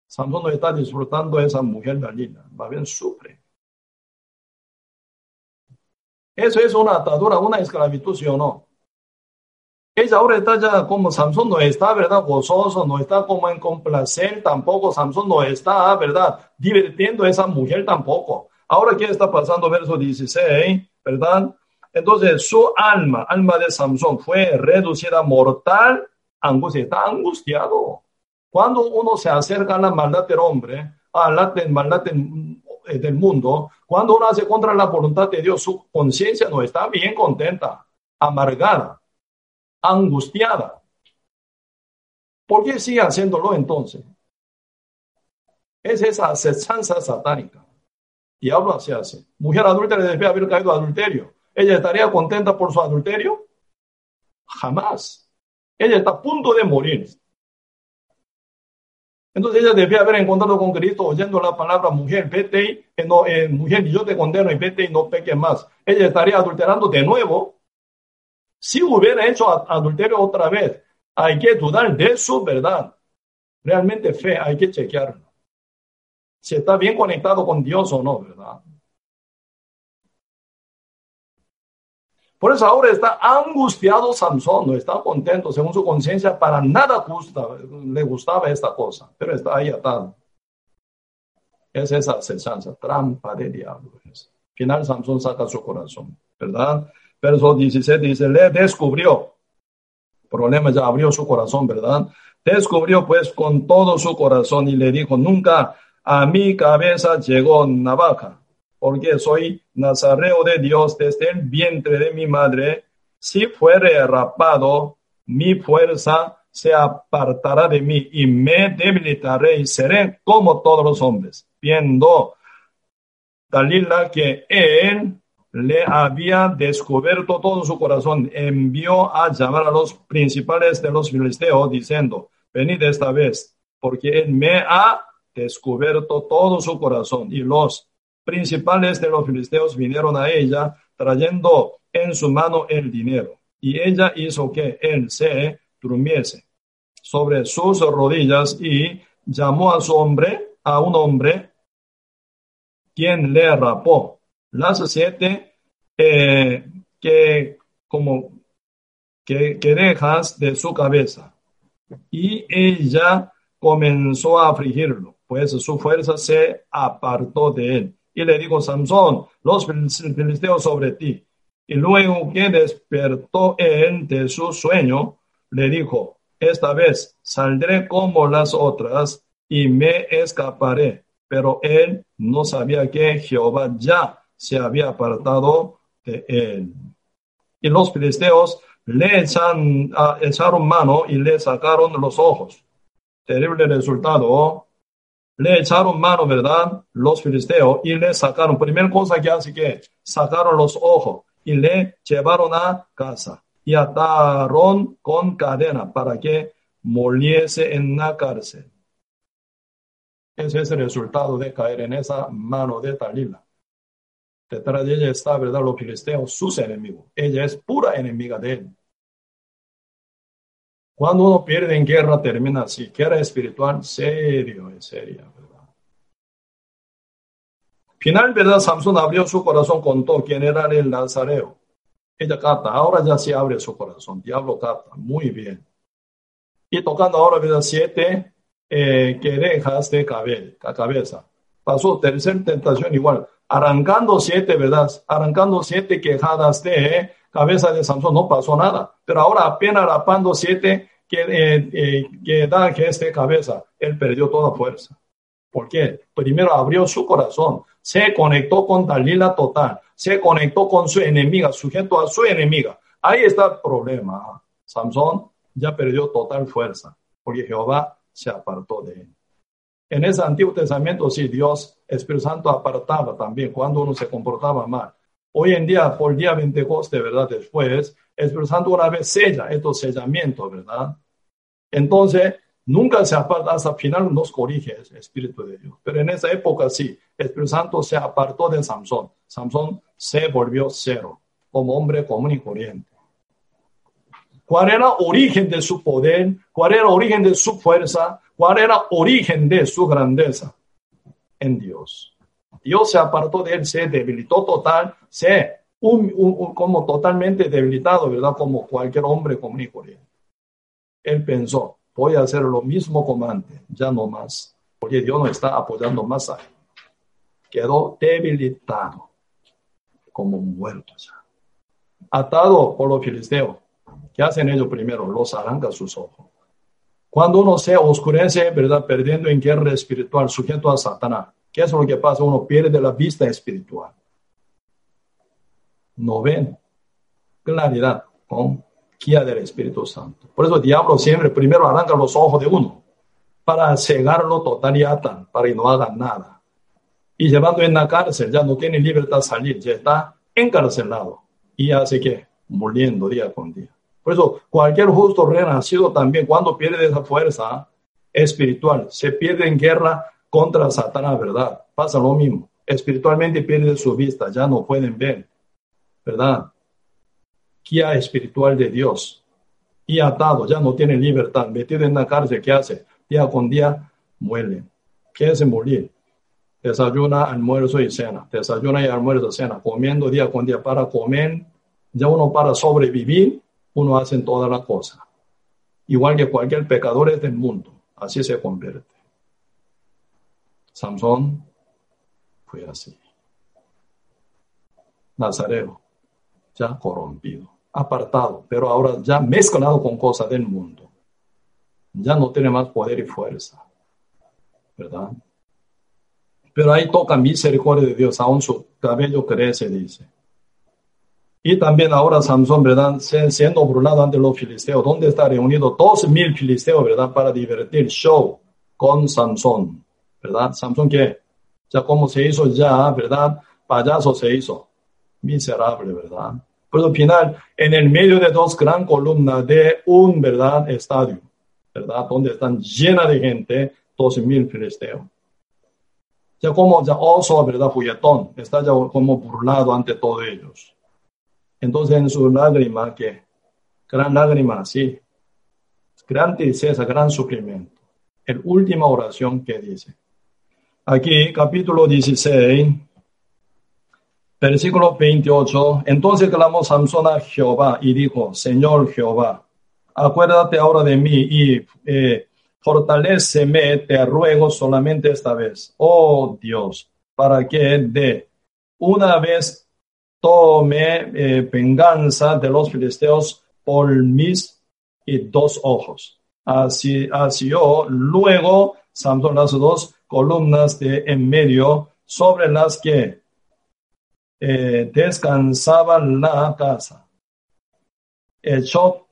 Samson no está disfrutando de esa mujer Dalila, va bien sufre. Eso es una atadura, una esclavitud, ¿sí o no? Ella ahora está ya como Samson no está, ¿verdad? Gozoso, no está como en complacer, tampoco Samson no está, ¿verdad? Divirtiendo a esa mujer tampoco. Ahora, ¿qué está pasando? Verso 16, ¿verdad? Entonces su alma, alma de Samson, fue reducida a mortal angustia. Está angustiado. Cuando uno se acerca a la maldad del hombre, a la maldad eh, del mundo, cuando uno hace contra la voluntad de Dios, su conciencia no está bien contenta, amargada, angustiada. ¿Por qué sigue haciéndolo entonces? Es esa acechanza satánica. Diablo se hace. Mujer adulta le debe haber caído adulterio. ¿Ella estaría contenta por su adulterio? Jamás. Ella está a punto de morir. Entonces ella debía haber encontrado con Cristo oyendo la palabra mujer, vete y no, eh, mujer, yo te condeno y vete y no peques más. Ella estaría adulterando de nuevo. Si hubiera hecho adulterio otra vez, hay que dudar de su verdad. Realmente fe, hay que chequearlo. Si está bien conectado con Dios o no, ¿verdad? Por eso ahora está angustiado Samson, no está contento, según su conciencia, para nada gusta, le gustaba esta cosa, pero está ahí atado. Es esa acechanza, trampa de diablo. Final Samson saca su corazón, ¿verdad? Verso 17 dice, le descubrió. problema ya abrió su corazón, ¿verdad? Descubrió pues con todo su corazón y le dijo, nunca a mi cabeza llegó navaja porque soy nazareo de Dios desde el vientre de mi madre. Si fuere rapado, mi fuerza se apartará de mí y me debilitaré y seré como todos los hombres. Viendo Dalila que él le había descubierto todo su corazón, envió a llamar a los principales de los filisteos diciendo, venid esta vez, porque él me ha descubierto todo su corazón y los principales de los filisteos vinieron a ella trayendo en su mano el dinero. Y ella hizo que él se durmiese sobre sus rodillas y llamó a su hombre, a un hombre, quien le rapó las siete eh, que como que, que dejas de su cabeza. Y ella comenzó a afligirlo, pues su fuerza se apartó de él y le dijo Samson, los filisteos sobre ti. Y luego que despertó él de su sueño, le dijo, esta vez saldré como las otras y me escaparé. Pero él no sabía que Jehová ya se había apartado de él. Y los filisteos le echan, ah, echaron mano y le sacaron los ojos. Terrible resultado. Le echaron mano, ¿verdad? Los filisteos y le sacaron. Primera cosa que hace que sacaron los ojos y le llevaron a casa y ataron con cadena para que moliese en la cárcel. Ese es el resultado de caer en esa mano de Talila. Detrás de ella está, ¿verdad? Los filisteos, sus enemigos. Ella es pura enemiga de él. Cuando uno pierde en guerra, termina. Guerra espiritual, serio, en serio. Final, ¿verdad? Samson abrió su corazón, contó quién era el Nazareo. Ella cata, ahora ya se abre su corazón. Diablo cata, muy bien. Y tocando ahora, ¿verdad? Siete eh, querejas de cabeza. Pasó tercera tentación igual, arrancando siete, ¿verdad? Arrancando siete quejadas de cabeza de Samson, no pasó nada. Pero ahora apenas rapando siete que, eh, eh, que da que este cabeza, él perdió toda fuerza. ¿Por qué? Primero abrió su corazón, se conectó con Dalila total, se conectó con su enemiga, sujeto a su enemiga. Ahí está el problema. Samson ya perdió total fuerza, porque Jehová se apartó de él. En ese Antiguo Testamento, sí, Dios, Espíritu Santo apartaba también cuando uno se comportaba mal. Hoy en día, por día 22, de ¿verdad? Después, Espíritu Santo una vez sella estos sellamientos, ¿verdad? Entonces, nunca se aparta, hasta el final nos corrige el Espíritu de Dios. Pero en esa época, sí, el Espíritu Santo se apartó de Samson. Samson se volvió cero, como hombre común y corriente cuál era el origen de su poder, cuál era el origen de su fuerza, cuál era el origen de su grandeza en Dios. Dios se apartó de él, se debilitó total, se un, como totalmente debilitado, ¿verdad? Como cualquier hombre común y corriente. Él pensó, voy a hacer lo mismo como antes, ya no más, porque Dios no está apoyando más a él. Quedó debilitado, como muerto ya. Atado por los filisteos, ¿Qué hacen ellos primero? Los arrancan sus ojos. Cuando uno se oscurece, ¿verdad? Perdiendo en guerra espiritual, sujeto a Satanás. ¿Qué es lo que pasa? Uno pierde la vista espiritual. No ven claridad con guía del Espíritu Santo. Por eso el diablo siempre primero arranca los ojos de uno para cegarlo total y atan, para que no haga nada. Y llevando en la cárcel, ya no tiene libertad salir, ya está encarcelado. Y hace que muriendo día con día. Por eso, cualquier justo renacido también, cuando pierde esa fuerza espiritual, se pierde en guerra contra Satanás, ¿verdad? Pasa lo mismo. Espiritualmente pierde su vista, ya no pueden ver, ¿verdad? Guía espiritual de Dios. Y atado, ya no tiene libertad, metido en la cárcel, ¿qué hace? Día con día muere. ¿Qué hace morir? Desayuna, almuerzo y cena. Desayuna y almuerzo, cena. Comiendo día con día para comer. Ya uno para sobrevivir uno hace toda la cosa. Igual que cualquier pecador del mundo, así se convierte. Samson fue así. Nazareo, ya corrompido, apartado, pero ahora ya mezclado con cosas del mundo. Ya no tiene más poder y fuerza. ¿Verdad? Pero ahí toca misericordia de Dios, aún su cabello crece, dice. Y también ahora Samson, ¿verdad? Siendo burlado ante los filisteos, ¿dónde está reunido dos mil filisteos, ¿verdad? Para divertir show con Samson, ¿verdad? Samson que ya como se hizo ya, ¿verdad? Payaso se hizo. Miserable, ¿verdad? Pero al final, en el medio de dos gran columnas de un, ¿verdad? Estadio, ¿verdad? Donde están llenas de gente, dos mil filisteos. Ya como ya oso, ¿verdad? Juguetón, está ya como burlado ante todos ellos. Entonces en su lágrima, que gran lágrima, sí, gran tristeza, gran sufrimiento. El última oración que dice. Aquí, capítulo 16, versículo 28. Entonces clamó Samson a Jehová y dijo, Señor Jehová, acuérdate ahora de mí y eh, fortaleceme, te ruego solamente esta vez, oh Dios, para que de una vez tome eh, venganza de los filisteos por mis y dos ojos. Así, asió luego Samson las dos columnas de en medio sobre las que eh, descansaba la casa. Echó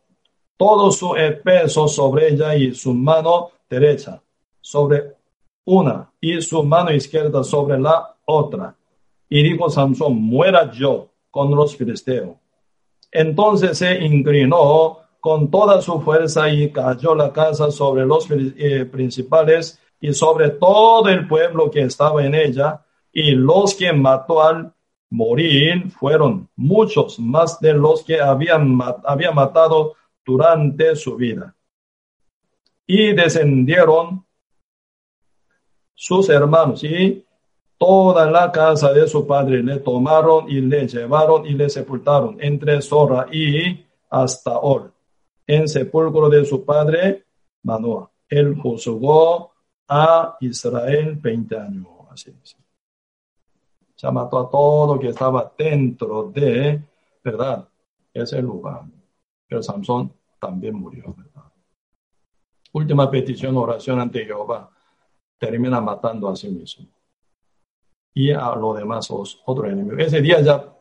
todo su peso sobre ella y su mano derecha sobre una y su mano izquierda sobre la otra. Y dijo Samson, muera yo con los filisteos. Entonces se inclinó con toda su fuerza y cayó la casa sobre los eh, principales y sobre todo el pueblo que estaba en ella, y los que mató al morir fueron muchos más de los que habían había matado durante su vida. Y descendieron sus hermanos y toda la casa de su padre le tomaron y le llevaron y le sepultaron entre Zorra y hasta Or, en sepulcro de su padre Manoah. Él juzgó a Israel 20 años. Así es. Se mató a todo que estaba dentro de, ¿verdad? Ese lugar. Pero Samson también murió, ¿verdad? Última petición, oración ante Jehová. Termina matando a sí mismo. Y a los demás otro enemigo. Ese día ya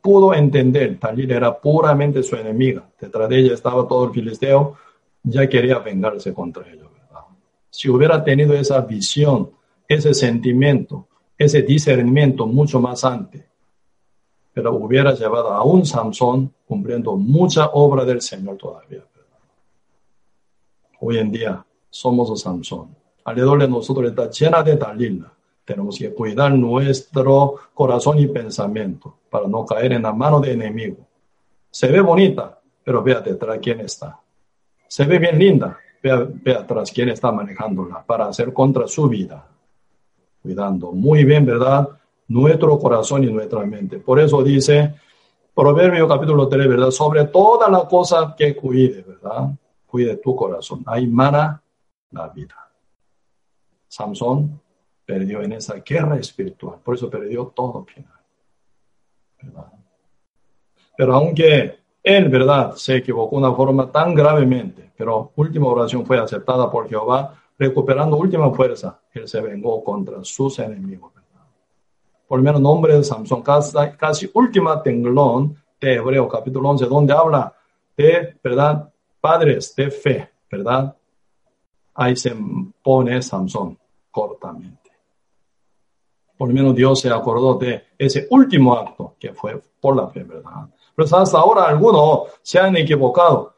pudo entender, Talil era puramente su enemiga. Detrás de ella estaba todo el filisteo, ya quería vengarse contra ellos si hubiera tenido esa visión, ese sentimiento, ese discernimiento mucho más antes, pero hubiera llevado a un Samson cumpliendo mucha obra del Señor todavía. Hoy en día somos un Samson. Alrededor de nosotros está llena de Dalila. Tenemos que cuidar nuestro corazón y pensamiento para no caer en la mano del enemigo. Se ve bonita, pero vea detrás quién está. Se ve bien linda, ve, atrás quién está manejándola para hacer contra su vida. Cuidando muy bien, ¿verdad? Nuestro corazón y nuestra mente. Por eso dice Proverbio capítulo 3, ¿verdad? Sobre toda la cosa que cuide, ¿verdad? Cuide tu corazón. Ahí mana la vida. Samson perdió en esa guerra espiritual. Por eso perdió todo final. ¿verdad? Pero aunque él, ¿verdad? Se equivocó de una forma tan gravemente, pero última oración fue aceptada por Jehová, recuperando última fuerza. Él se vengó contra sus enemigos. Por lo menos nombre de Samson, casi, casi última tenglón de Hebreo, capítulo 11, donde habla de, ¿verdad? Padres de fe, ¿verdad? Ahí se pone Samson cortamente. Por lo menos Dios se acordó de ese último acto que fue por la fe, ¿verdad? Pero hasta ahora algunos se han equivocado.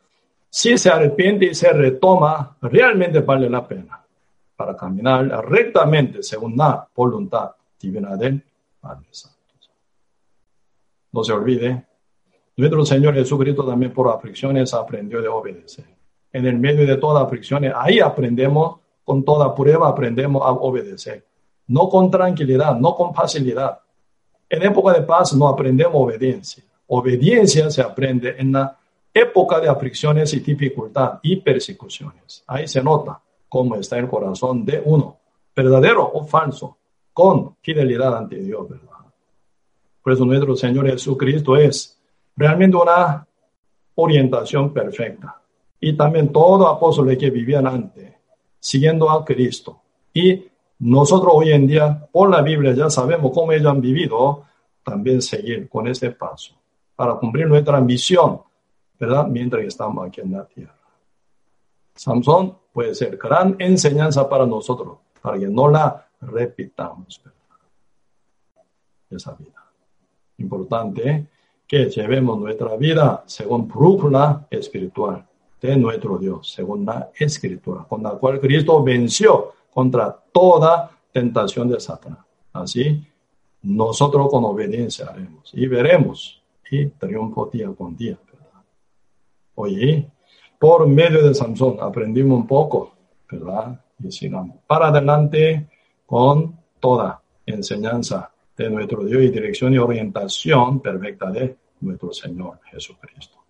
Si se arrepiente y se retoma, realmente vale la pena para caminar rectamente según la voluntad divina del Padre Santo. No se olvide, nuestro Señor Jesucristo también por aflicciones aprendió de obedecer. En el medio de todas aflicciones, ahí aprendemos, con toda prueba aprendemos a obedecer. No con tranquilidad, no con facilidad. En época de paz no aprendemos obediencia. Obediencia se aprende en la época de aflicciones y dificultad y persecuciones. Ahí se nota cómo está el corazón de uno, verdadero o falso, con fidelidad ante Dios, ¿verdad? Por eso nuestro Señor Jesucristo es realmente una orientación perfecta. Y también todo apóstoles que vivían antes, siguiendo a Cristo. Y nosotros hoy en día, por la Biblia, ya sabemos cómo ellos han vivido, también seguir con ese paso para cumplir nuestra misión, ¿verdad? Mientras estamos aquí en la tierra. Samson puede ser gran enseñanza para nosotros, para que no la repitamos, ¿verdad? Esa vida. Importante que llevemos nuestra vida según brújula espiritual de nuestro Dios, según la escritura, con la cual Cristo venció contra toda tentación de Satanás. Así, nosotros con obediencia haremos y veremos y triunfo día con día. ¿verdad? Oye, por medio de Samson aprendimos un poco, ¿verdad? Y sigamos para adelante con toda enseñanza de nuestro Dios y dirección y orientación perfecta de nuestro Señor Jesucristo.